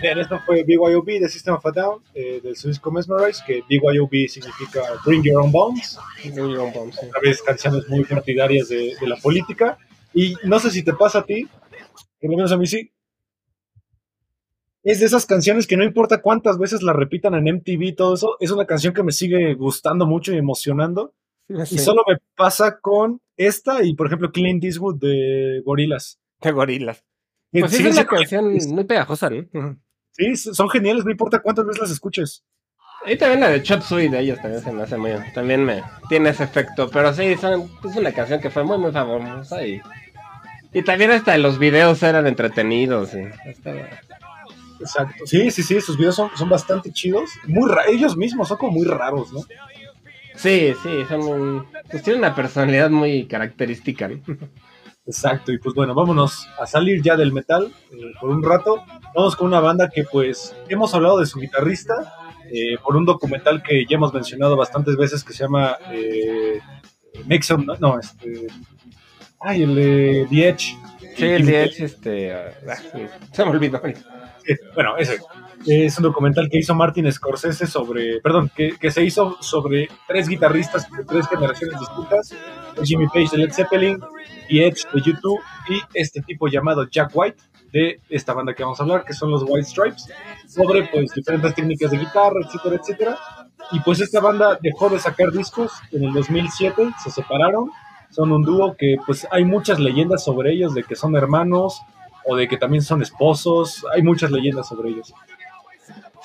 Bien, esto fue BYOB de System of a Down, eh, del su disco Mesmerize, que BYOB significa Bring Your Own Bombs. otra vez canciones muy partidarias de, de la política. Y no sé si te pasa a ti, por lo menos a mí sí. Es de esas canciones que no importa cuántas veces la repitan en MTV todo eso, es una canción que me sigue gustando mucho y emocionando. Y solo me pasa con esta y, por ejemplo, Clint Eastwood de Gorillaz. De gorilas. Pues sí, es una canción muy pegajosa, ¿no? Sí, son geniales, no importa cuántas veces las escuches. Y también la de Chop Suey de ellos también se me hace muy. También me tiene ese efecto. Pero sí, son, es una canción que fue muy, muy famosa. Y, y también hasta los videos eran entretenidos. Y estaba- Exacto. Sí, sí, sí, sus videos son, son bastante chidos. Muy ellos mismos son como muy raros, ¿no? Sí, sí, son un- pues tienen una personalidad muy característica. ¿no? Exacto, y pues bueno, vámonos a salir ya del metal eh, por un rato. Vamos con una banda que pues hemos hablado de su guitarrista eh, por un documental que ya hemos mencionado bastantes veces que se llama eh, Make Some, no, no, este... Ay, el de The Edge. Sí, el de Edge, este. ah, ah, sí, se me olvidó. Eh, bueno, ese. Es un documental que hizo Martin Scorsese sobre, perdón, que, que se hizo sobre tres guitarristas de tres generaciones distintas, Jimmy Page de Led Zeppelin, y Edge de YouTube y este tipo llamado Jack White de esta banda que vamos a hablar, que son los White Stripes, sobre pues diferentes técnicas de guitarra, etcétera, etcétera. Y pues esta banda dejó de sacar discos en el 2007, se separaron, son un dúo que pues hay muchas leyendas sobre ellos, de que son hermanos o de que también son esposos, hay muchas leyendas sobre ellos.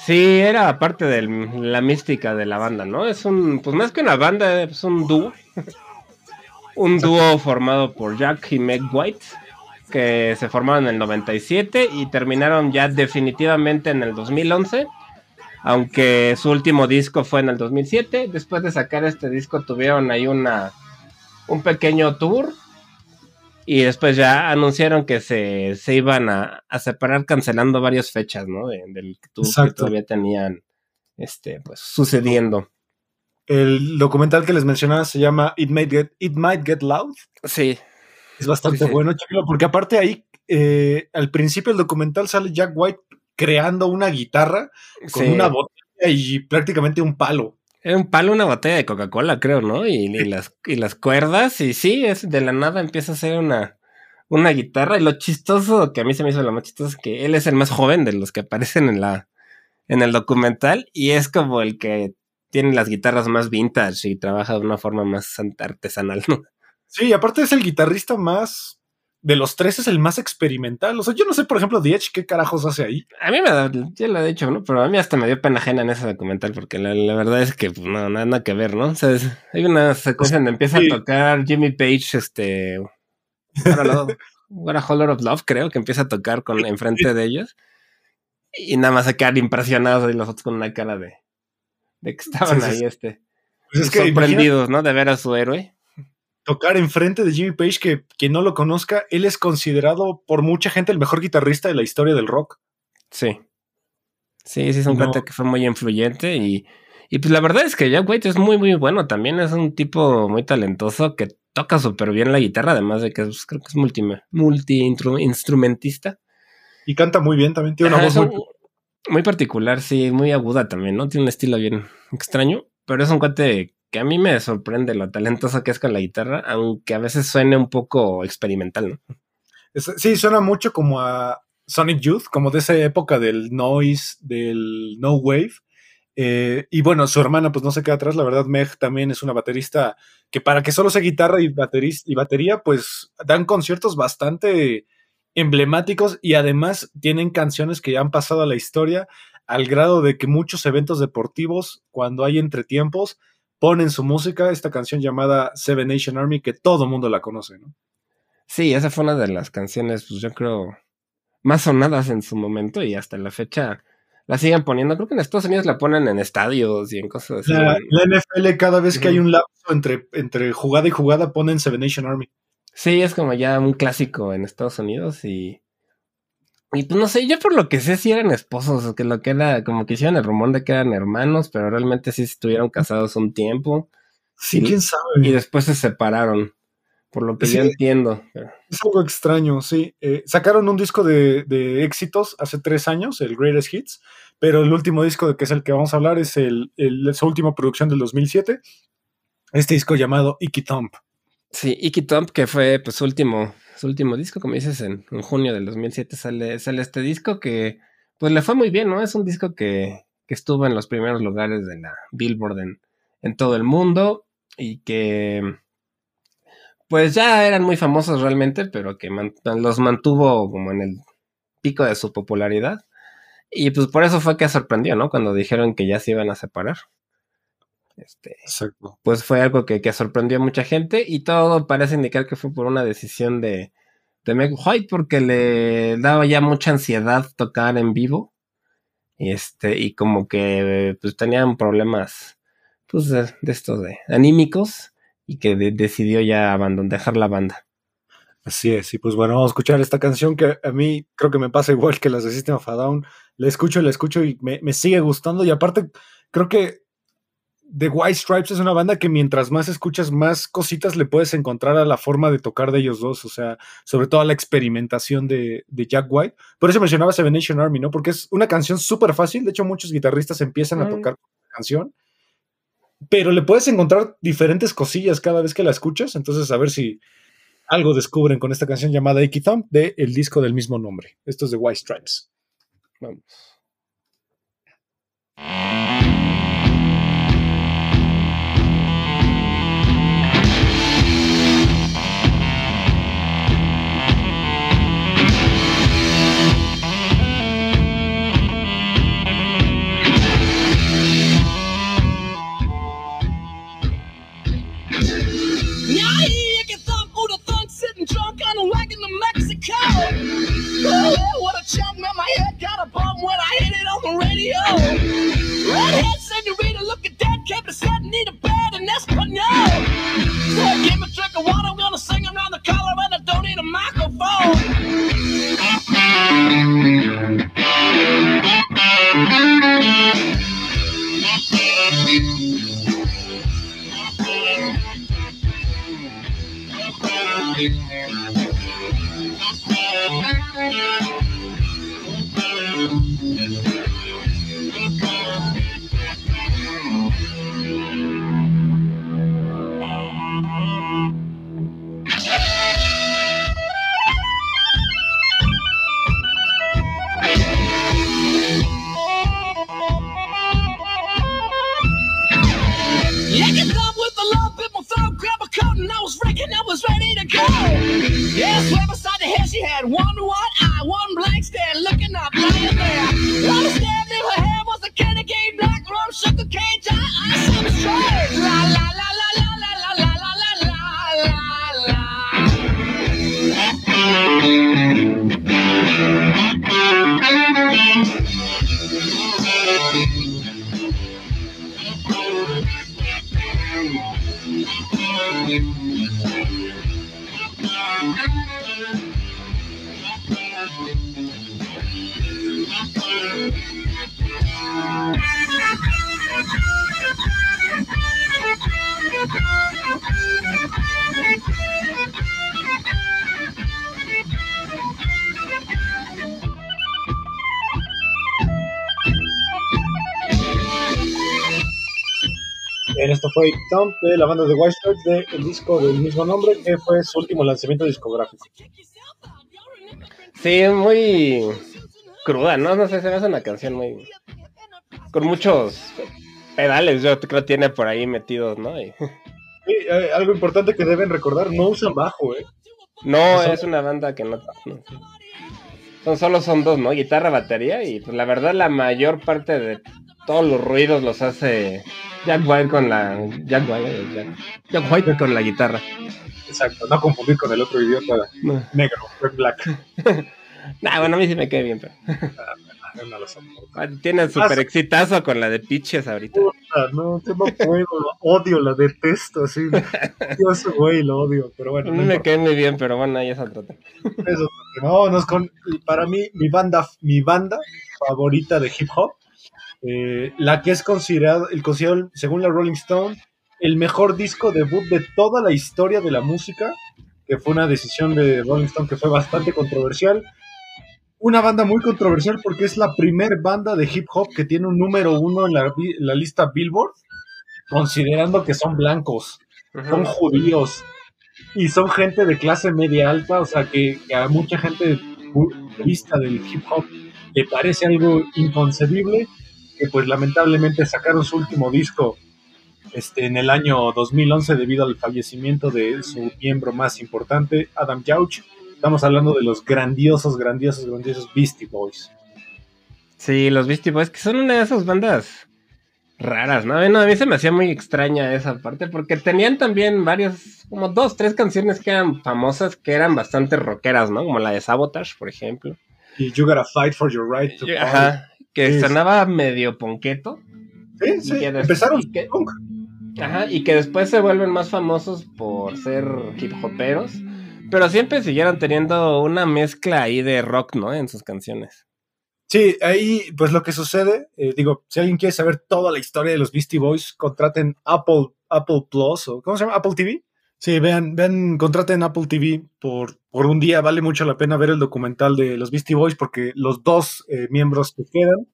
Sí, era parte de la mística de la banda, ¿no? Es un, pues más que una banda, es un dúo. un dúo formado por Jack y Meg White, que se formaron en el 97 y terminaron ya definitivamente en el 2011, aunque su último disco fue en el 2007. Después de sacar este disco tuvieron ahí una un pequeño tour y después ya anunciaron que se, se iban a, a, separar cancelando varias fechas, ¿no? De, del tour que todavía tenían este, pues, sucediendo. El documental que les mencionaba se llama It Might Get, It Might Get Loud. Sí. Es bastante Sí, sí. bueno, chico, porque aparte ahí, eh, al principio del documental sale Jack White creando una guitarra con Sí. una botella y prácticamente un palo. Era un palo, una botella de Coca-Cola, creo, ¿no? Y, y las, y las cuerdas, y sí, es de la nada empieza a ser una, una guitarra. Y lo chistoso, que a mí se me hizo lo más chistoso, es que él es el más joven de los que aparecen en la, en el documental, y es como el que tiene las guitarras más vintage y trabaja de una forma más artesanal, ¿no? Sí, aparte es el guitarrista más. De los tres es el más experimental. O sea, yo no sé, por ejemplo, The Edge, qué carajos hace ahí. A mí me da, ya lo he dicho, ¿no? Pero a mí hasta me dio pena ajena en ese documental, porque la, la verdad es que pues, no, nada, nada que ver, ¿no? O sea, es- hay una secuencia donde empieza Sí. a tocar Jimmy Page, este. What a, a Lot of Love, creo que empieza a tocar con enfrente de ellos. Y nada más se quedan impresionados y los otros con una cara de, de que estaban Sí, sí, ahí, este, Pues es que imagínate sorprendidos, ¿no? De ver a su héroe. Tocar enfrente de Jimmy Page, que quien no lo conozca, él es considerado por mucha gente el mejor guitarrista de la historia del rock. Sí. Sí, sí, es un No. cuate que fue muy influyente y, y pues la verdad es que Jack White es muy, muy bueno. También es un tipo muy talentoso que toca súper bien la guitarra, además de que es- creo que es multi, multi-instrumentista. Y canta muy bien también, tiene una Ajá, voz muy particular, sí, muy aguda también, ¿no? Tiene un estilo bien extraño, pero es un cuate que a mí me sorprende lo talentoso que es con la guitarra, aunque a veces suene un poco experimental, ¿no? Sí, suena mucho como a Sonic Youth, como de esa época del noise, del no wave. Eh, y bueno, su hermana pues no se queda atrás, la verdad Meg también es una baterista que para que solo sea guitarra y, y batería pues dan conciertos bastante emblemáticos y además tienen canciones que ya han pasado a la historia al grado de que muchos eventos deportivos cuando hay entretiempos ponen su música, esta canción llamada Seven Nation Army que todo mundo la conoce, ¿no? Sí, esa fue una de las canciones, pues yo creo, más sonadas en su momento y hasta la fecha la siguen poniendo. Creo que en Estados Unidos la ponen en estadios y en cosas así. La, la NFL cada vez que hay un lapso entre, entre jugada y jugada ponen Seven Nation Army. Sí, es como ya un clásico en Estados Unidos y. Y pues no sé, yo por lo que sé sí eran esposos, que lo que era, como que hicieron el rumor de que eran hermanos, pero realmente sí estuvieron casados un tiempo Sí, Y- quién y sabe. después se separaron, por lo que yo entiendo. Es algo extraño, sí. Eh, sacaron un disco de, de éxitos hace tres años, el Greatest Hits, pero el último disco de que es el que vamos a hablar es el, el- su última producción del 2007. Este disco llamado Icky Thump. Sí, Icky Thump, que fue pues su último, su último disco, como dices, en, junio del 2007 sale, sale este disco que pues le fue muy bien, ¿no? Es un disco que, que estuvo en los primeros lugares de la Billboard en, en todo el mundo y que pues ya eran muy famosos realmente, pero que los mantuvo como en el pico de su popularidad. Y pues por eso fue que sorprendió, ¿no? Cuando dijeron que ya se iban a separar. Este, Exacto. pues fue algo que, que sorprendió a mucha gente y todo parece indicar que fue por una decisión de, de Meg White porque le daba ya mucha ansiedad tocar en vivo y este y como que pues tenían problemas pues de, de estos de anímicos y que de- decidió ya abandonar dejar la banda Así es, y pues bueno, vamos a escuchar esta canción que a mí creo que me pasa igual que las de System of a Down. La escucho, la escucho y me, me sigue gustando. Y aparte, creo que The White Stripes es una banda que mientras más escuchas, más cositas le puedes encontrar a la forma de tocar de ellos dos, o sea, sobre todo a la experimentación de, de Jack White. Por eso mencionaba Seven Nation Army, ¿no? Porque es una canción súper fácil, de hecho muchos guitarristas empiezan a tocar la canción, pero le puedes encontrar diferentes cosillas cada vez que la escuchas, entonces a ver si algo descubren con esta canción llamada Icky Thump de el disco del mismo nombre. Esto es de White Stripes. Vamos. A man. My head got a bump when I hit it on the radio. Redhead senorita looking dead, kept it said need a bed in Espanol. Said, give me a drink of water, I'm gonna sing around the collar and I don't need a microphone. Yeah, Thank you. De la banda de White Stripes de el disco del mismo nombre, que fue su último lanzamiento discográfico. Sí, es muy cruda, ¿no? No sé, se me hace una canción muy... Con muchos pedales, yo creo tiene por ahí metidos, ¿no? Y- Sí, eh, algo importante que deben recordar, no usan bajo, ¿eh? No, es una banda que no... no- Son, solo son dos, ¿no? Guitarra, batería y pues la verdad la mayor parte de todos los ruidos los hace Jack White con la... Jack White, eh, Jack, Jack White con la guitarra. Exacto, no confundir con el otro idiota No. negro, Black. Nah, bueno, a mí sí me queda bien, pero... No lo soporto. Ah, Tiene súper exitazo con la de pitches ahorita. Ah, No, yo no puedo, odio, la detesto, así. Yo ese güey lo odio, pero A bueno. mí no me quedé muy bien, pero bueno, ahí es otro tema. Eso, vámonos con, para mí, mi banda, mi banda favorita de hip hop, eh, la que es considerado, el considerado, según la Rolling Stone, el mejor disco debut de toda la historia de la música, que fue una decisión de Rolling Stone que fue bastante controversial. Una banda muy controversial porque es la primer banda de hip hop que tiene un número uno en la, la lista Billboard, considerando que son blancos son judíos y son gente de clase media alta, o sea que, que a mucha gente vista del hip hop le parece algo inconcebible, que pues lamentablemente sacaron su último disco este, en el año 2011 debido al fallecimiento de su miembro más importante, Adam Yauch. Estamos hablando de los grandiosos, grandiosos, grandiosos Beastie Boys. Sí, los Beastie Boys, que son una de esas bandas raras, ¿no? Bueno, a mí se me hacía muy extraña esa parte, porque tenían también varios, como dos, tres canciones que eran famosas, que eran bastante rockeras, ¿no? Como la de Sabotage, por ejemplo. Y You Gotta Fight for Your Right to Party. Ajá, que Sí. sonaba medio ponqueto. Sí, sí, empezaron y que- punk. Ajá, y que después se vuelven más famosos por ser hip hoperos. Pero siempre siguieron teniendo una mezcla ahí de rock, ¿no? En sus canciones. Sí, ahí pues lo que sucede, eh, digo, si alguien quiere saber toda la historia de los Beastie Boys, contraten Apple, Apple Plus o ¿cómo se llama? Apple TV. Sí, vean, vean, contraten Apple TV por, por un día, vale mucho la pena ver el documental de los Beastie Boys porque los dos eh, miembros que quedan,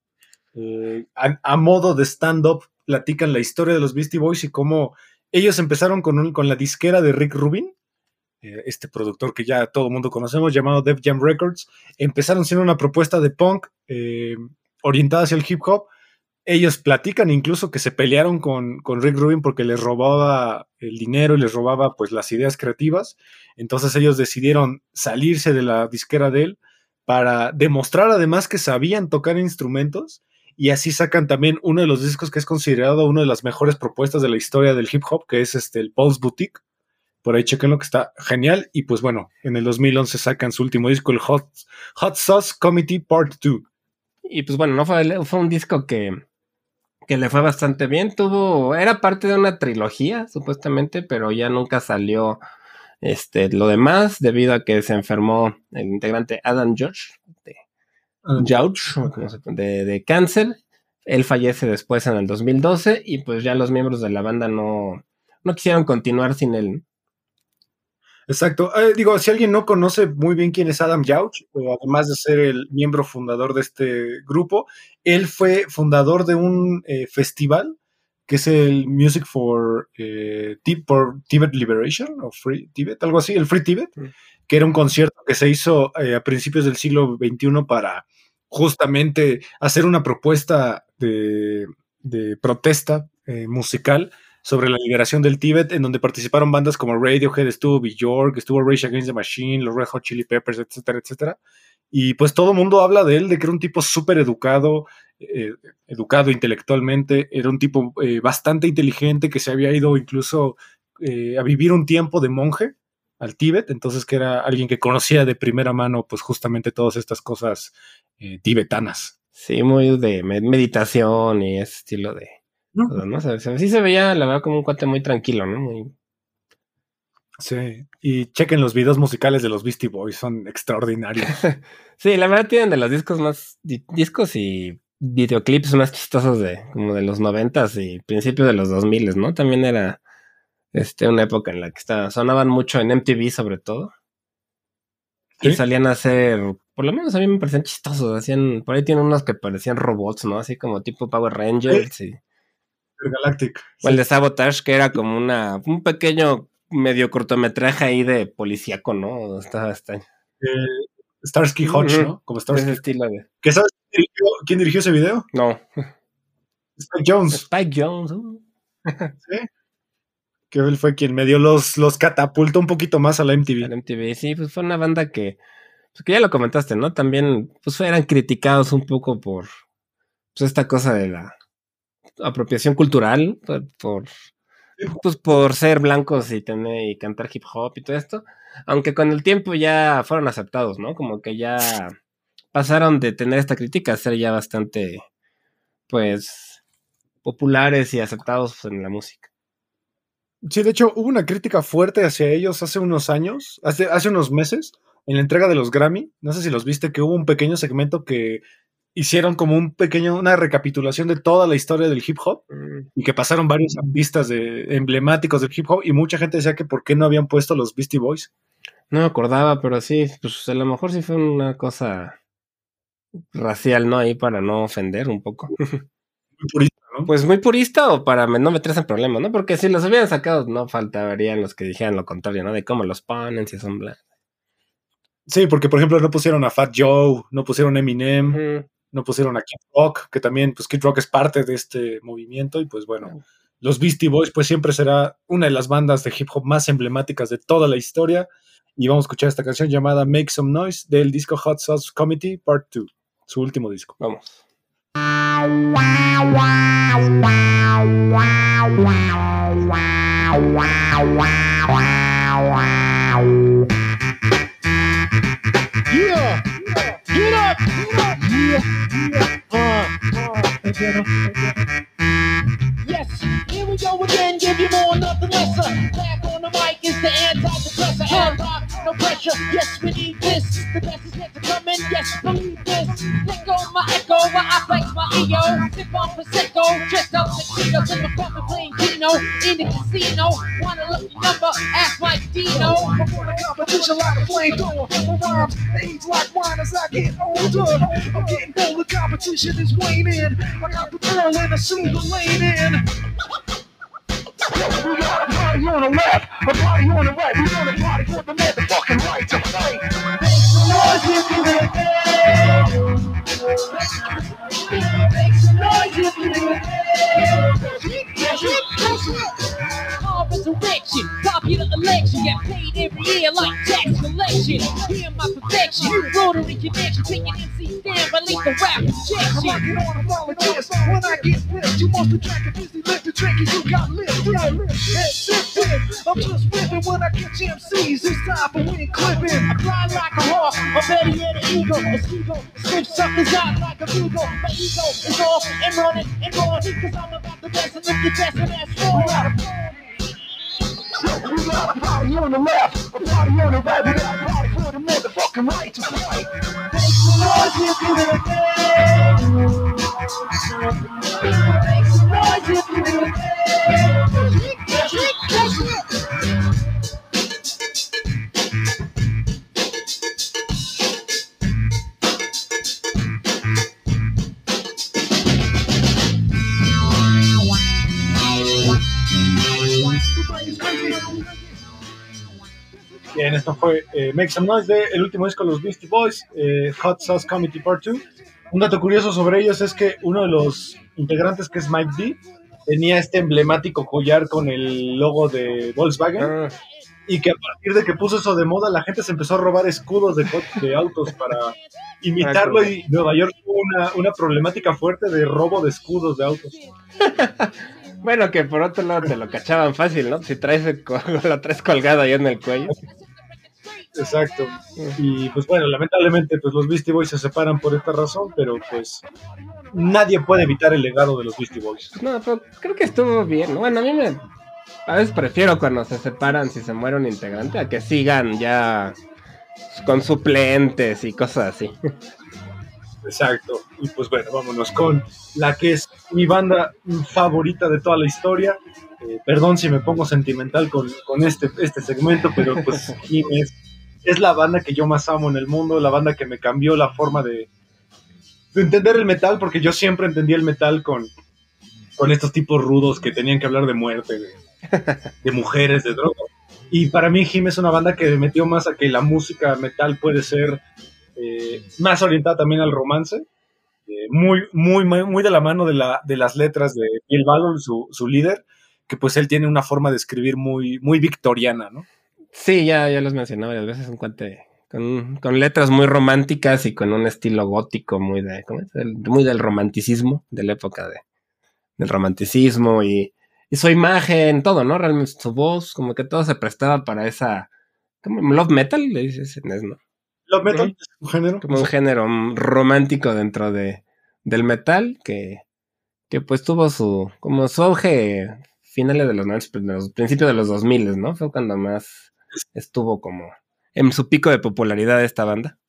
eh, a, modo de stand-up, platican la historia de los Beastie Boys y cómo ellos empezaron con, un- con la disquera de Rick Rubin, eh, este productor que ya todo el mundo conocemos, llamado Def Jam Records. Empezaron siendo una propuesta de punk orientada hacia el hip hop. Ellos platican incluso que se pelearon con, con Rick Rubin porque les robaba el dinero y les robaba pues las ideas creativas. Entonces ellos decidieron salirse de la disquera de él para demostrar además que sabían tocar instrumentos y así sacan también uno de los discos que es considerado una de las mejores propuestas de la historia del hip hop, que es este, el Pulse Boutique. Por ahí chequenlo que está genial. Y pues bueno, en el 2011 sacan su último disco, el Hot, Hot Sauce Committee Part 2. Y pues bueno, no fue un disco que, que le fue bastante bien. Tuvo, era parte de una trilogía, supuestamente, pero ya nunca salió este, lo demás debido a que se enfermó el integrante Adam George, de, George, se- de, de cáncer. Él fallece después en el 2012 y pues ya los miembros de la banda no, no quisieron continuar sin él. Exacto. Eh, digo, si alguien no conoce muy bien quién es Adam Yauch, eh, además de ser el miembro fundador de este grupo, él fue fundador de un eh, festival que es el Music for, eh, for Tibet Liberation o Free Tibet, algo así, el Free Tibet, Mm. que era un concierto que se hizo eh, a principios del siglo XXI para justamente hacer una propuesta de, de protesta musical sobre la liberación del Tíbet, en donde participaron bandas como Radiohead, estuvo Bjork, estuvo Rage Against the Machine, los Red Hot Chili Peppers, etcétera, etcétera. Y pues todo el mundo habla de él, de que era un tipo súper educado, eh, educado intelectualmente, era un tipo eh, bastante inteligente que se había ido incluso eh, a vivir un tiempo de monje al Tíbet, entonces que era alguien que conocía de primera mano pues justamente todas estas cosas tibetanas. Sí, muy de med- meditación y ese estilo de... ¿no? cosas, ¿no? Sí se veía, la verdad, como un cuate muy tranquilo, ¿no? Muy, Sí, y chequen los videos musicales de los Beastie Boys, son extraordinarios. Sí, la verdad tienen de los discos más di- discos y videoclips más chistosos de como de los noventas y principios de los dos miles, ¿no? También era este una época en la que estaba, sonaban mucho en MTV sobre todo. Y salían a hacer, por lo menos a mí me parecían chistosos, hacían, por ahí tienen unos que parecían robots, ¿no? Así como tipo Power Rangers y El Galactic. o el de Sabotage que era como una un pequeño medio cortometraje ahí de policíaco, ¿no? Estaba está, Eh, Starsky Hutch, Ujú. ¿no? Como Starsky. ese estilo de ¿Qué sabes quién dirigió, quién dirigió ese video? no, Spike Jones. Spike Jones. uh. Que él fue quien me dio los, los catapultó un poquito más a la MTV. MTV, sí, pues fue una banda que, pues que ya lo comentaste, ¿no? También, pues eran criticados un poco por, pues esta cosa de la apropiación cultural, por, por, pues por ser blancos y tener y cantar hip hop y todo esto, aunque con el tiempo ya fueron aceptados, ¿no? Como que ya pasaron de tener esta crítica a ser ya bastante, pues, populares y aceptados en la música. Sí, de hecho, hubo una crítica fuerte hacia ellos hace unos años, hace, hace unos meses, en la entrega de los Grammy. No sé si los viste, que hubo un pequeño segmento que hicieron como un pequeño, una recapitulación de toda la historia del hip hop Mm, y que pasaron varios artistas de, emblemáticos del hip hop y mucha gente decía que por qué no habían puesto los Beastie Boys. No me acordaba, pero sí, pues a lo mejor sí fue una cosa racial, ¿no? Ahí para no ofender un poco. Muy purista, ¿no? Pues muy purista o para no meterse en problemas, ¿no? Porque si los hubieran sacado, no faltarían los que dijeran lo contrario, ¿no? De cómo los ponen, si son blancos. Sí, porque por ejemplo no pusieron a Fat Joe, no pusieron a Eminem, no pusieron a Kid Rock, que también pues Kid Rock es parte de este movimiento y pues bueno, los Beastie Boys pues siempre será una de las bandas de hip hop más emblemáticas de toda la historia. Y vamos a escuchar esta canción llamada Make Some Noise del disco Hot Sauce Committee Part 2, su último disco. Vamos. Yeah, get up, yeah, yeah, Yes, here we go again, give you more, nothing lesser. Back uh, on the mic is the antidepressant, and rock, no pressure. Yes, we need this. The best is yet to come in. Yes, believe this. Let go of my iPlex, my EO. Sip on Prosecco, dressed up tuxedos in the puppet playing Keno in the casino. Want a lucky number? Ask Mike Dino. Before the competition like a flamethrower. My rhymes age like wine as I get older. I'm getting bolder, competition is waning. I got the pearl in a silver lane in. We got a party on the left, a party on the right. We gonna party for the motherfucking rotary connection, taking MCs down by lethal rap I'm rejection. rocking on a apologist. When I get pissed, you must attract a busy lift to drink and you got lift. Yeah, lift. Head shifting. I'm just ripping when I catch MCs. It's time for win clipping. I fly like a hawk, or better yet an eagle, a seagull. Switch suckers out like a beagle. My ego is off and running and rolling, cause I'm about the best and look your best and that's all. we got a party on the left, a party on the right. We got a party for the motherfucking right to fight. Make some noise if you in esto fue eh, Make Some Noise de el último disco de los Beastie Boys, eh, Hot Sauce Committee Part 2. Un dato curioso sobre ellos es que uno de los integrantes, que es Mike D, tenía este emblemático collar con el logo de Volkswagen Ah, y que a partir de que puso eso de moda, la gente se empezó a robar escudos de, de autos para imitarlo y Nueva York tuvo una, una problemática fuerte de robo de escudos de autos. bueno, que por otro lado te lo cachaban fácil, ¿no? Si traes lo traes colgado ahí en el cuello. Exacto. Y pues bueno, lamentablemente pues los Beastie Boys se separan por esta razón, pero pues nadie puede evitar el legado de los Beastie Boys. No, pero creo que estuvo bien. ¿no? Bueno, a mí me. A veces prefiero cuando se separan, si se muere un integrante, a que sigan ya con suplentes y cosas así. Exacto. Y pues bueno, vámonos con la que es mi banda favorita de toda la historia. Eh, perdón si me pongo sentimental con, con este, este segmento, pero pues Jim es, es la banda que yo más amo en el mundo, la banda que me cambió la forma de, de entender el metal, porque yo siempre entendí el metal con, con estos tipos rudos que tenían que hablar de muerte, de, de mujeres, de drogas. Y para mí Jim es una banda que me metió más a que la música metal puede ser eh, más orientada también al romance, eh, muy, muy, muy, muy de la mano de, la, de las letras de Bill Ballard, su, su líder, que pues él tiene una forma de escribir muy, muy victoriana, ¿no? Sí, ya, ya los mencioné varias veces, un cuate con, con letras muy románticas y con un estilo gótico muy de, ¿cómo es? Del- muy del romanticismo, de la época de, del romanticismo y, y su imagen, todo, ¿no? Realmente su voz, como que todo se prestaba para esa, como love metal, le dices en ¿no? Love metal es un género. como un género mm, romántico dentro de, del metal que, que pues tuvo su como su auge finales de los 90, de los principios de los 2000, ¿no? Fue cuando más estuvo como en su pico de popularidad esta banda.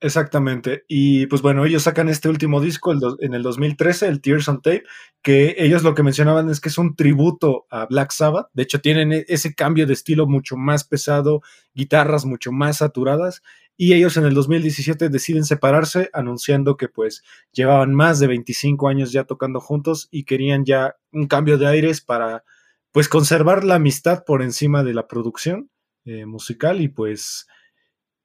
Exactamente. Y pues bueno, ellos sacan este último disco el en el 2013, el Tears on Tape, que ellos lo que mencionaban es que es un tributo a Black Sabbath. De hecho, tienen e- ese cambio de estilo mucho más pesado, guitarras mucho más saturadas. Y ellos en el 2017 deciden separarse, anunciando que pues llevaban más de 25 años ya tocando juntos y querían ya un cambio de aires para pues conservar la amistad por encima de la producción eh, musical y pues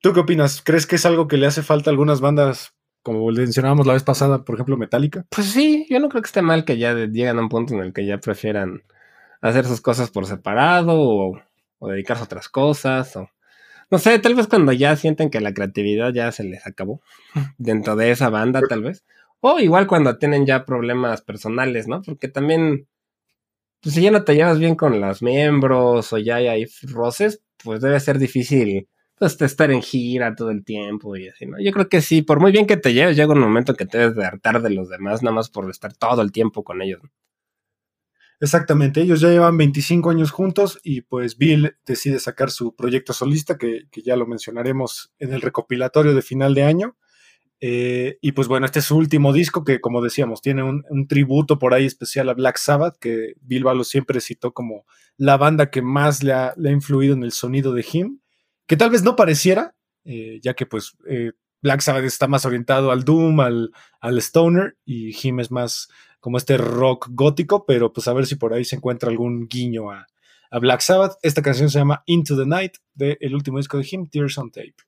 ¿Tú qué opinas? ¿Crees que es algo que le hace falta a algunas bandas, como mencionábamos la vez pasada, por ejemplo, Metallica? Pues sí, yo no creo que esté mal que ya llegan a un punto en el que ya prefieran hacer sus cosas por separado o, o dedicarse a otras cosas o no sé, tal vez cuando ya sienten que la creatividad ya se les acabó dentro de esa banda, tal vez. O igual cuando tienen ya problemas personales, ¿no? Porque también, pues si ya no te llevas bien con los miembros o ya hay roces, pues debe ser difícil pues, estar en gira todo el tiempo y así, ¿no? Yo creo que sí, por muy bien que te lleves, llega un momento que te debes de hartar de los demás, nada más por estar todo el tiempo con ellos. Exactamente, ellos ya llevan 25 años juntos y pues Bill decide sacar su proyecto solista, que, que ya lo mencionaremos en el recopilatorio de final de año. Eh, y pues bueno, este es su último disco que, como decíamos, tiene un, tributo por ahí especial a Black Sabbath, que Bill Balo siempre citó como la banda que más le ha, le ha influido en el sonido de Him, que tal vez no pareciera, eh, ya que pues eh, Black Sabbath está más orientado al Doom, al, Stoner, y Him es más como este rock gótico, pero pues a ver si por ahí se encuentra algún guiño a, a Black Sabbath. Esta canción se llama Into the Night, del el último disco de Him, Tears on Tape.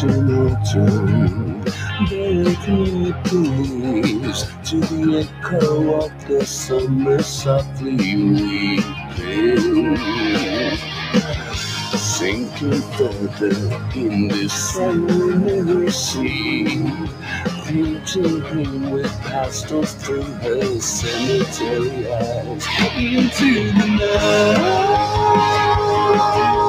Trapped in a tomb, beneath me please to the echo of the summer softly weeping. Sinking further in this summer sea, painting him with pastels through her cemetery eyes into the night.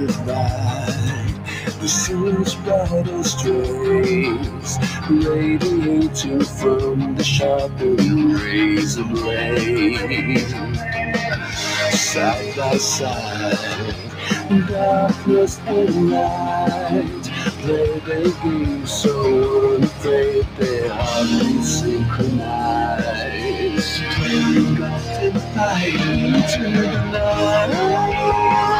Blinded by the sun's brightest rays, radiating from the sharpened razor blade. Side by side, darkness and light, play their game so unafraid they hardly synchronize. Playing left and fight into the night.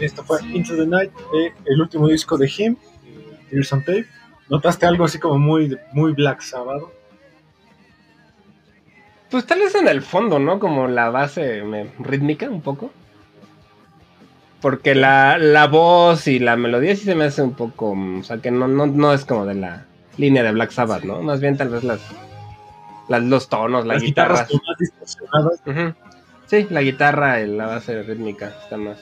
esto fue Into the Night, de el último disco de Him, Tears on Tape. ¿Notaste algo así como muy, muy Black Sabbath? Pues tal vez en el fondo, ¿no? Como la base me- rítmica un poco. Porque la, la voz y la melodía sí se me hace un poco. mm, O sea, que no, no, no es como de la línea de Black Sabbath, ¿no? Más bien tal vez las, las los tonos, la Las guitarra. guitarras como más distorsionadas. Sí, la guitarra y la base rítmica está más.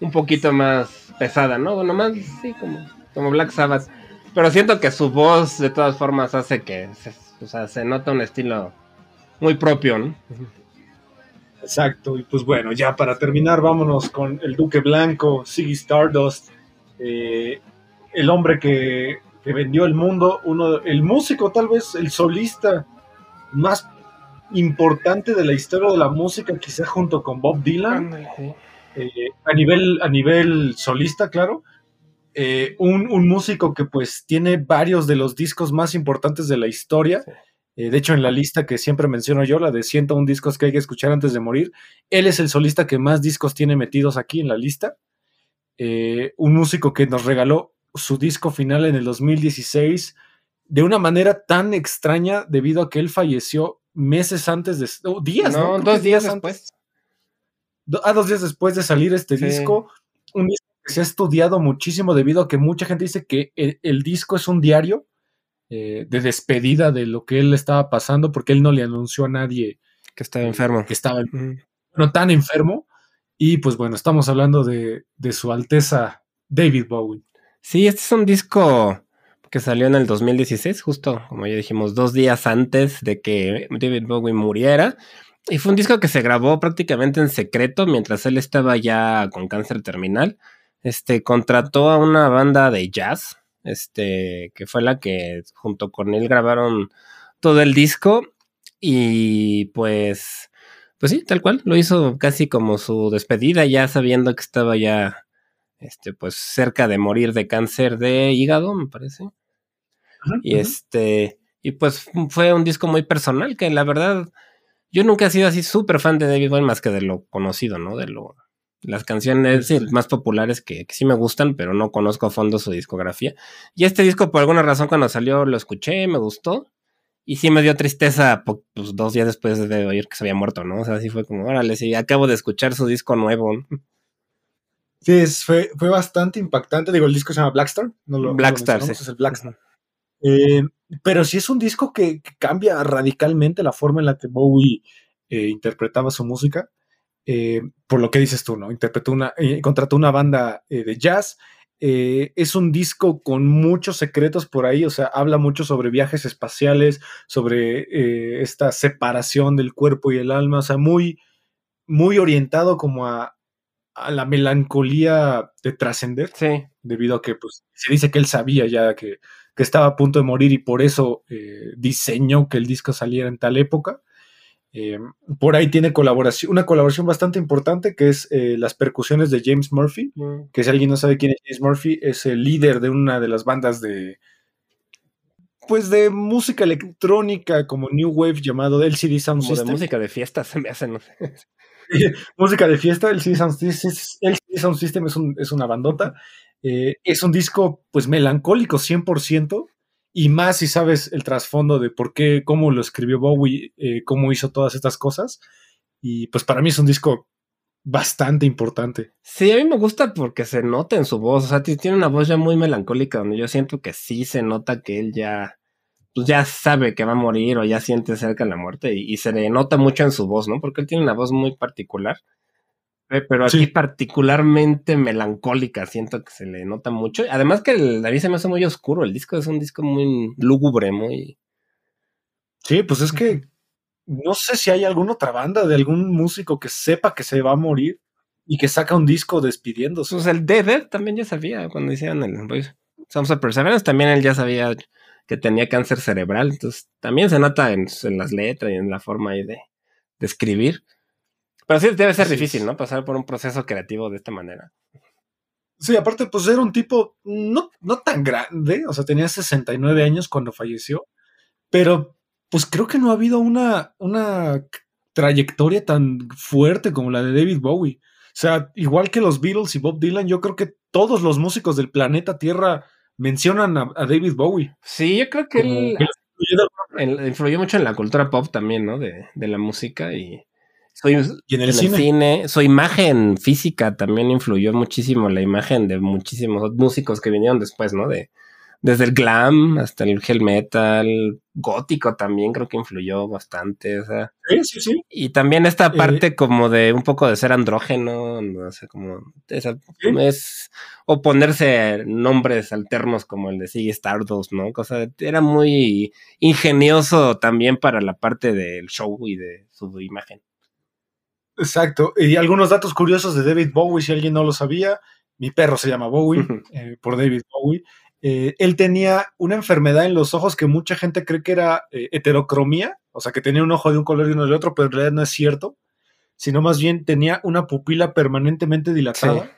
Un poquito más pesada, ¿no? Bueno, más, sí, como, como Black Sabbath. Pero siento que su voz, de todas formas, hace que. Se, o sea, se nota un estilo muy propio, ¿no? Exacto, y pues bueno, ya para terminar, vámonos con el Duque Blanco, Ziggy Stardust, eh, el hombre que, que vendió el mundo, uno, el músico, tal vez el solista más importante de la historia de la música, quizá junto con Bob Dylan. Ándale, sí. Eh, a, nivel, a nivel solista, claro. Eh, un, un músico que pues tiene varios de los discos más importantes de la historia. Eh, de hecho, en la lista que siempre menciono yo, la de 101 discos que hay que escuchar antes de morir, él es el solista que más discos tiene metidos aquí en la lista. Un músico que nos regaló su disco final en el 2016 de una manera tan extraña debido a que él falleció meses antes de... oh, días, ¿no? Dos días después. Ah, dos días después de salir este Sí. disco, un disco que se ha estudiado muchísimo debido a que mucha gente dice que el, el disco es un diario eh, de despedida de lo que él estaba pasando porque él no le anunció a nadie Que estaba enfermo. que estaba no tan enfermo. Y pues bueno, estamos hablando de, de su Alteza David Bowie. Sí, este es un disco que salió en el 2016, justo como ya dijimos, dos días antes de que David Bowie muriera. Y fue un disco que se grabó prácticamente en secreto mientras él estaba ya con cáncer terminal. Este contrató a una banda de jazz, este, que fue la que junto con él grabaron todo el disco. Y pues, pues sí, tal cual, lo hizo casi como su despedida, ya sabiendo que estaba ya este, pues cerca de morir de cáncer de hígado, me parece. Y este, y pues fue un disco muy personal que la verdad yo nunca he sido así súper fan de David Bowie más que de lo conocido, ¿no? De lo las canciones sí, más populares que, que sí me gustan, pero no conozco a fondo su discografía. Y este disco por alguna razón cuando salió lo escuché, me gustó. Y sí me dio tristeza pues, dos días después de oír que se había muerto, ¿no? O sea, sí fue como, órale, sí, acabo de escuchar su disco nuevo. ¿no? Sí, es- fue, fue bastante impactante. Digo, el disco se llama Blackstar. No lo, no lo Blackstar, sí. Es el Blackstar. Eh, pero sí es un disco que, que cambia radicalmente la forma en la que Bowie eh, interpretaba su música. Eh, por lo que dices tú, ¿no? Interpretó una, eh, contrató una banda de jazz. Es un disco con muchos secretos por ahí, o sea, habla mucho sobre viajes espaciales, sobre esta separación del cuerpo y el alma, o sea, muy, muy orientado como a, a la melancolía de trascender Sí, debido a que pues, se dice que él sabía ya que, que estaba a punto de morir y por eso eh, diseñó que el disco saliera en tal época. Eh, por ahí tiene colaboración, una colaboración bastante importante que es eh, las percusiones de James Murphy, que si alguien no sabe quién es James Murphy, es el líder de una de las bandas de pues de música electrónica como New Wave llamado LCD Sound como de System. música de fiesta se me hace, no sé. música de fiesta, el CD Sound System, el CD Sound System es, un- es una bandota. Eh, es un disco, pues, melancólico 100%, y más si sabes el trasfondo de por qué, cómo lo escribió Bowie, eh, cómo hizo todas estas cosas. Y pues para mí es un disco bastante importante. Sí, a mí me gusta porque se nota en su voz, o sea, ti- tiene una voz ya muy melancólica donde yo siento que sí se nota que él ya, pues ya sabe que va a morir o ya siente cerca la muerte y, y se le nota mucho en su voz, ¿no? Porque él tiene una voz muy particular, pero aquí Sí. particularmente melancólica, siento que se le nota mucho. Además que el, a mí se me hace muy oscuro, el disco es un disco muy lúgubre, muy... Sí, pues es que no sé si hay alguna otra banda de algún músico que sepa que se va a morir y que saca un disco despidiéndose. Pues el de Dead también ya sabía cuando hicieron el pues, of Perseverance, también él ya sabía que tenía cáncer cerebral, entonces también se nota en, en las letras y en la forma ahí de, de escribir. Pero sí debe ser difícil, ¿no? Pasar por un proceso creativo de esta manera. Sí, aparte, pues era un tipo no, no tan grande, o sea, tenía 69 años cuando falleció, pero pues creo que no ha habido una, una trayectoria tan fuerte como la de David Bowie. O sea, igual que los Beatles y Bob Dylan, yo creo que todos los músicos del planeta Tierra mencionan a, a David Bowie. Sí, yo creo que él influyó mucho en la cultura pop también, ¿no? De, de la música y soy, Y en el cine. Su imagen física también influyó muchísimo la imagen de muchísimos músicos que vinieron después, ¿no? De, desde el glam hasta el hell metal, gótico también creo que influyó bastante, o sea. Sí, sí, sí. Y también esta Eh, parte como de un poco de ser andrógeno, no sé, como esa, Sí. es o ponerse nombres alternos como el de Ziggy Stardust, ¿no? Cosa era muy ingenioso también para la parte del show y de su imagen. Exacto. Y algunos datos curiosos de David Bowie, si alguien no lo sabía, mi perro se llama Bowie, eh, por David Bowie. Eh, él tenía una enfermedad en los ojos que mucha gente cree que era eh, heterocromía, o sea, que tenía un ojo de un color y uno del otro, pero en realidad no es cierto, sino más bien tenía una pupila permanentemente dilatada.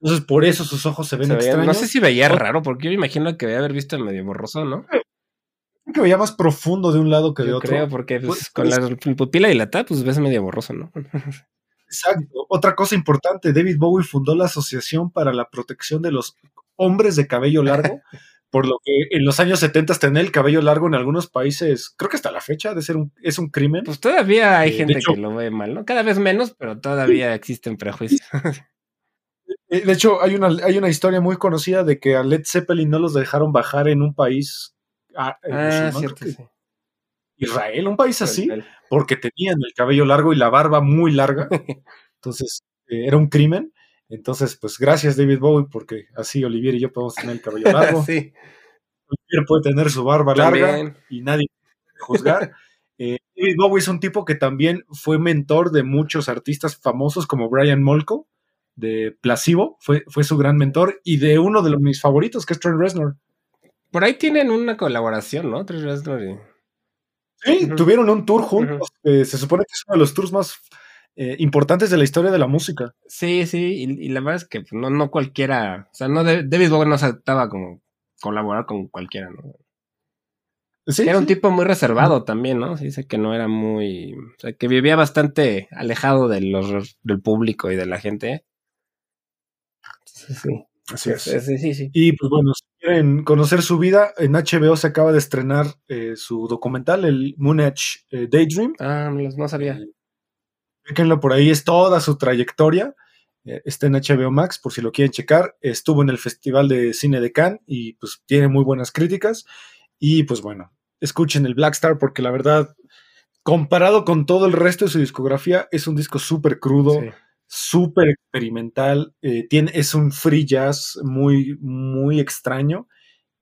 Entonces, por eso sus ojos se ven Se veía- extraños. no sé si veía raro, porque yo me imagino que debe haber visto medio borroso, ¿no? Que veía más profundo de un lado que de Yo otro. creo, porque pues, con la pupila dilatada, pues ves medio borroso, ¿no? Exacto. Otra cosa importante, David Bowie fundó la Asociación para la Protección de los Hombres de Cabello Largo, por lo que en los años 70 tener el cabello largo en algunos países, creo que hasta la fecha, de ser un, es un crimen. Pues todavía hay Eh, gente hecho- que lo ve mal, ¿no? Cada vez menos, pero todavía existen prejuicios. Eh, De hecho, hay una, hay una historia muy conocida de que a Led Zeppelin no los dejaron bajar en un país ah, eh, ah, cierto, que sí. Israel, un país así, porque tenían el cabello largo y la barba muy larga. Entonces, eh, era un crimen. Entonces, pues gracias David Bowie, porque así Olivier y yo podemos tener el cabello largo. sí, Olivier puede tener su barba larga también. y nadie puede juzgar. Eh, David Bowie es un tipo que también fue mentor de muchos artistas famosos como Brian Molko de Placebo, fue, fue su gran mentor, y de uno de los, mis favoritos, que es Trent Reznor. Por ahí tienen una colaboración, ¿no? Y- Sí, tuvieron un tour juntos. eh, se supone que es uno de los tours más eh, importantes de la historia de la música. Sí, sí, y, y la verdad es que pues, no, no cualquiera, o sea, no David Bowie no aceptaba como colaborar con cualquiera, ¿no? Sí, era un tipo muy reservado también, ¿no? Se dice que no era muy, o sea, que vivía bastante alejado de los, del público y de la gente. Sí, sí. Así es. Sí, sí, sí. Y pues bueno, quieren conocer su vida, en HBO se acaba de estrenar eh, su documental, el Moon Edge eh, Daydream. Ah, no, sabía. Chequenlo por ahí, es toda su trayectoria. Eh, está en HBO Max, por si lo quieren checar. Estuvo en el Festival de Cine de Cannes y pues tiene muy buenas críticas. Y pues bueno, escuchen el Black Star porque la verdad, comparado con todo el resto de su discografía, es un disco súper crudo, Sí. Súper experimental. eh, tiene, es un free jazz muy, muy extraño.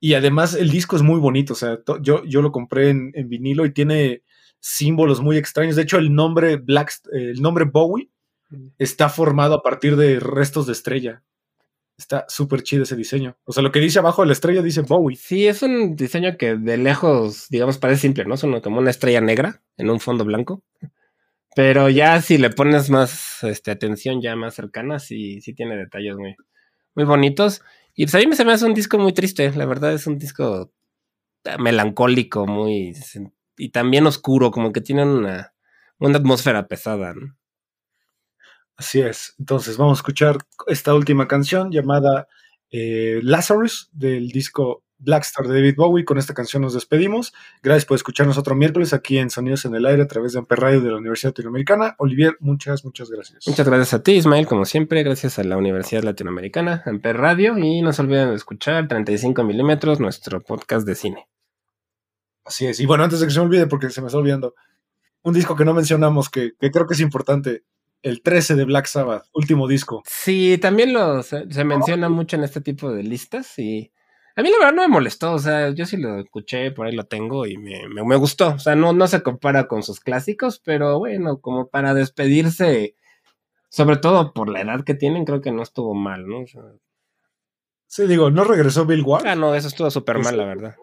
Y además el disco es muy bonito. O sea, yo, yo lo compré en, en vinilo y tiene símbolos muy extraños. De hecho, el nombre Black, el nombre Bowie está formado a partir de restos de estrella. Está súper chido ese diseño. O sea, lo que dice abajo de la estrella dice Bowie. Sí, es un diseño que de lejos, digamos, parece simple, ¿no? Es como una estrella negra en un fondo blanco. Pero ya si le pones más este, atención ya más cercana, sí, sí tiene detalles muy, muy bonitos. Y pues a mí se me hace un disco muy triste, la verdad es un disco eh, melancólico, muy... Y también oscuro, como que tiene una, una atmósfera pesada, ¿no? Así es. Entonces vamos a escuchar esta última canción llamada eh, Lazarus del disco Black Star de David Bowie. Con esta canción nos despedimos. Gracias por escucharnos otro miércoles aquí en Sonidos en el Aire a través de Amper Radio de la Universidad Latinoamericana. Olivier, muchas, muchas gracias. Muchas gracias a ti, Ismael, como siempre, gracias a la Universidad Latinoamericana, Amper Radio, y no se olviden de escuchar 35 milímetros, nuestro podcast de cine. Así es. Y bueno, antes de que se me olvide, porque se me está olvidando, un disco que no mencionamos que, que creo que es importante. El 13 de Black Sabbath, último disco. Sí, también lo, se, se menciona mucho en este tipo de listas y a mí la verdad no me molestó, o sea, yo sí lo escuché, por ahí lo tengo y me, me, me gustó, o sea, no, no se compara con sus clásicos, pero bueno, como para despedirse, sobre todo por la edad que tienen, creo que no estuvo mal, ¿no? O sea, Sí, digo, no regresó Bill Ward. ah, no, eso estuvo súper mal, la verdad.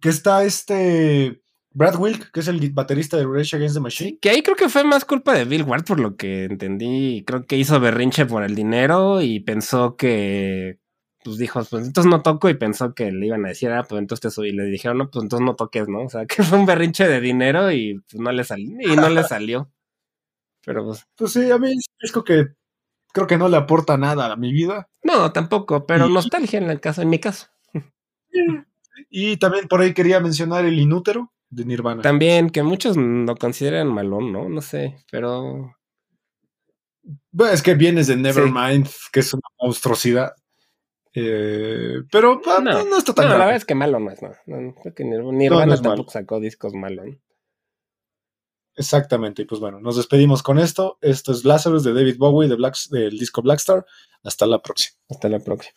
Que está este Brad Wilk, que es el baterista de Rage Against the Sí, Machine. que ahí creo que fue más culpa de Bill Ward por lo que entendí. Creo que hizo berrinche por el dinero y pensó que, pues dijo, pues entonces no toco y pensó que le iban a decir, ah, pues entonces te subí. Y le dijeron, no, pues entonces no toques, ¿no? O sea, que fue un berrinche de dinero y pues no le salió. Y no le salió. Pero pues, Pues sí, a mí es disco que creo que no le aporta nada a mi vida. no, tampoco, pero Y- nostalgia en el caso, en mi caso. Y también por ahí quería mencionar el Inútero de Nirvana. También, que muchos lo consideran malón, ¿no? No sé, pero Bueno, es que vienes de Nevermind, que es una monstruosidad. Eh, pero ah, No, no, no está tan no, la verdad es que malo no es, no. no creo que Nirvana, tampoco malo. sacó discos malos. Exactamente. Y pues bueno, nos despedimos con esto. Esto es Lazarus de David Bowie de Black, del disco Blackstar. Hasta la próxima. Hasta la próxima.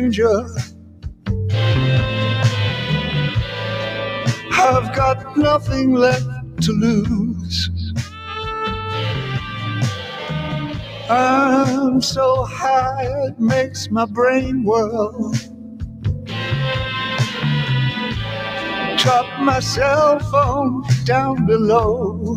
Danger. I've got nothing left to lose. I'm so high it makes my brain whirl. Drop my cell phone down below.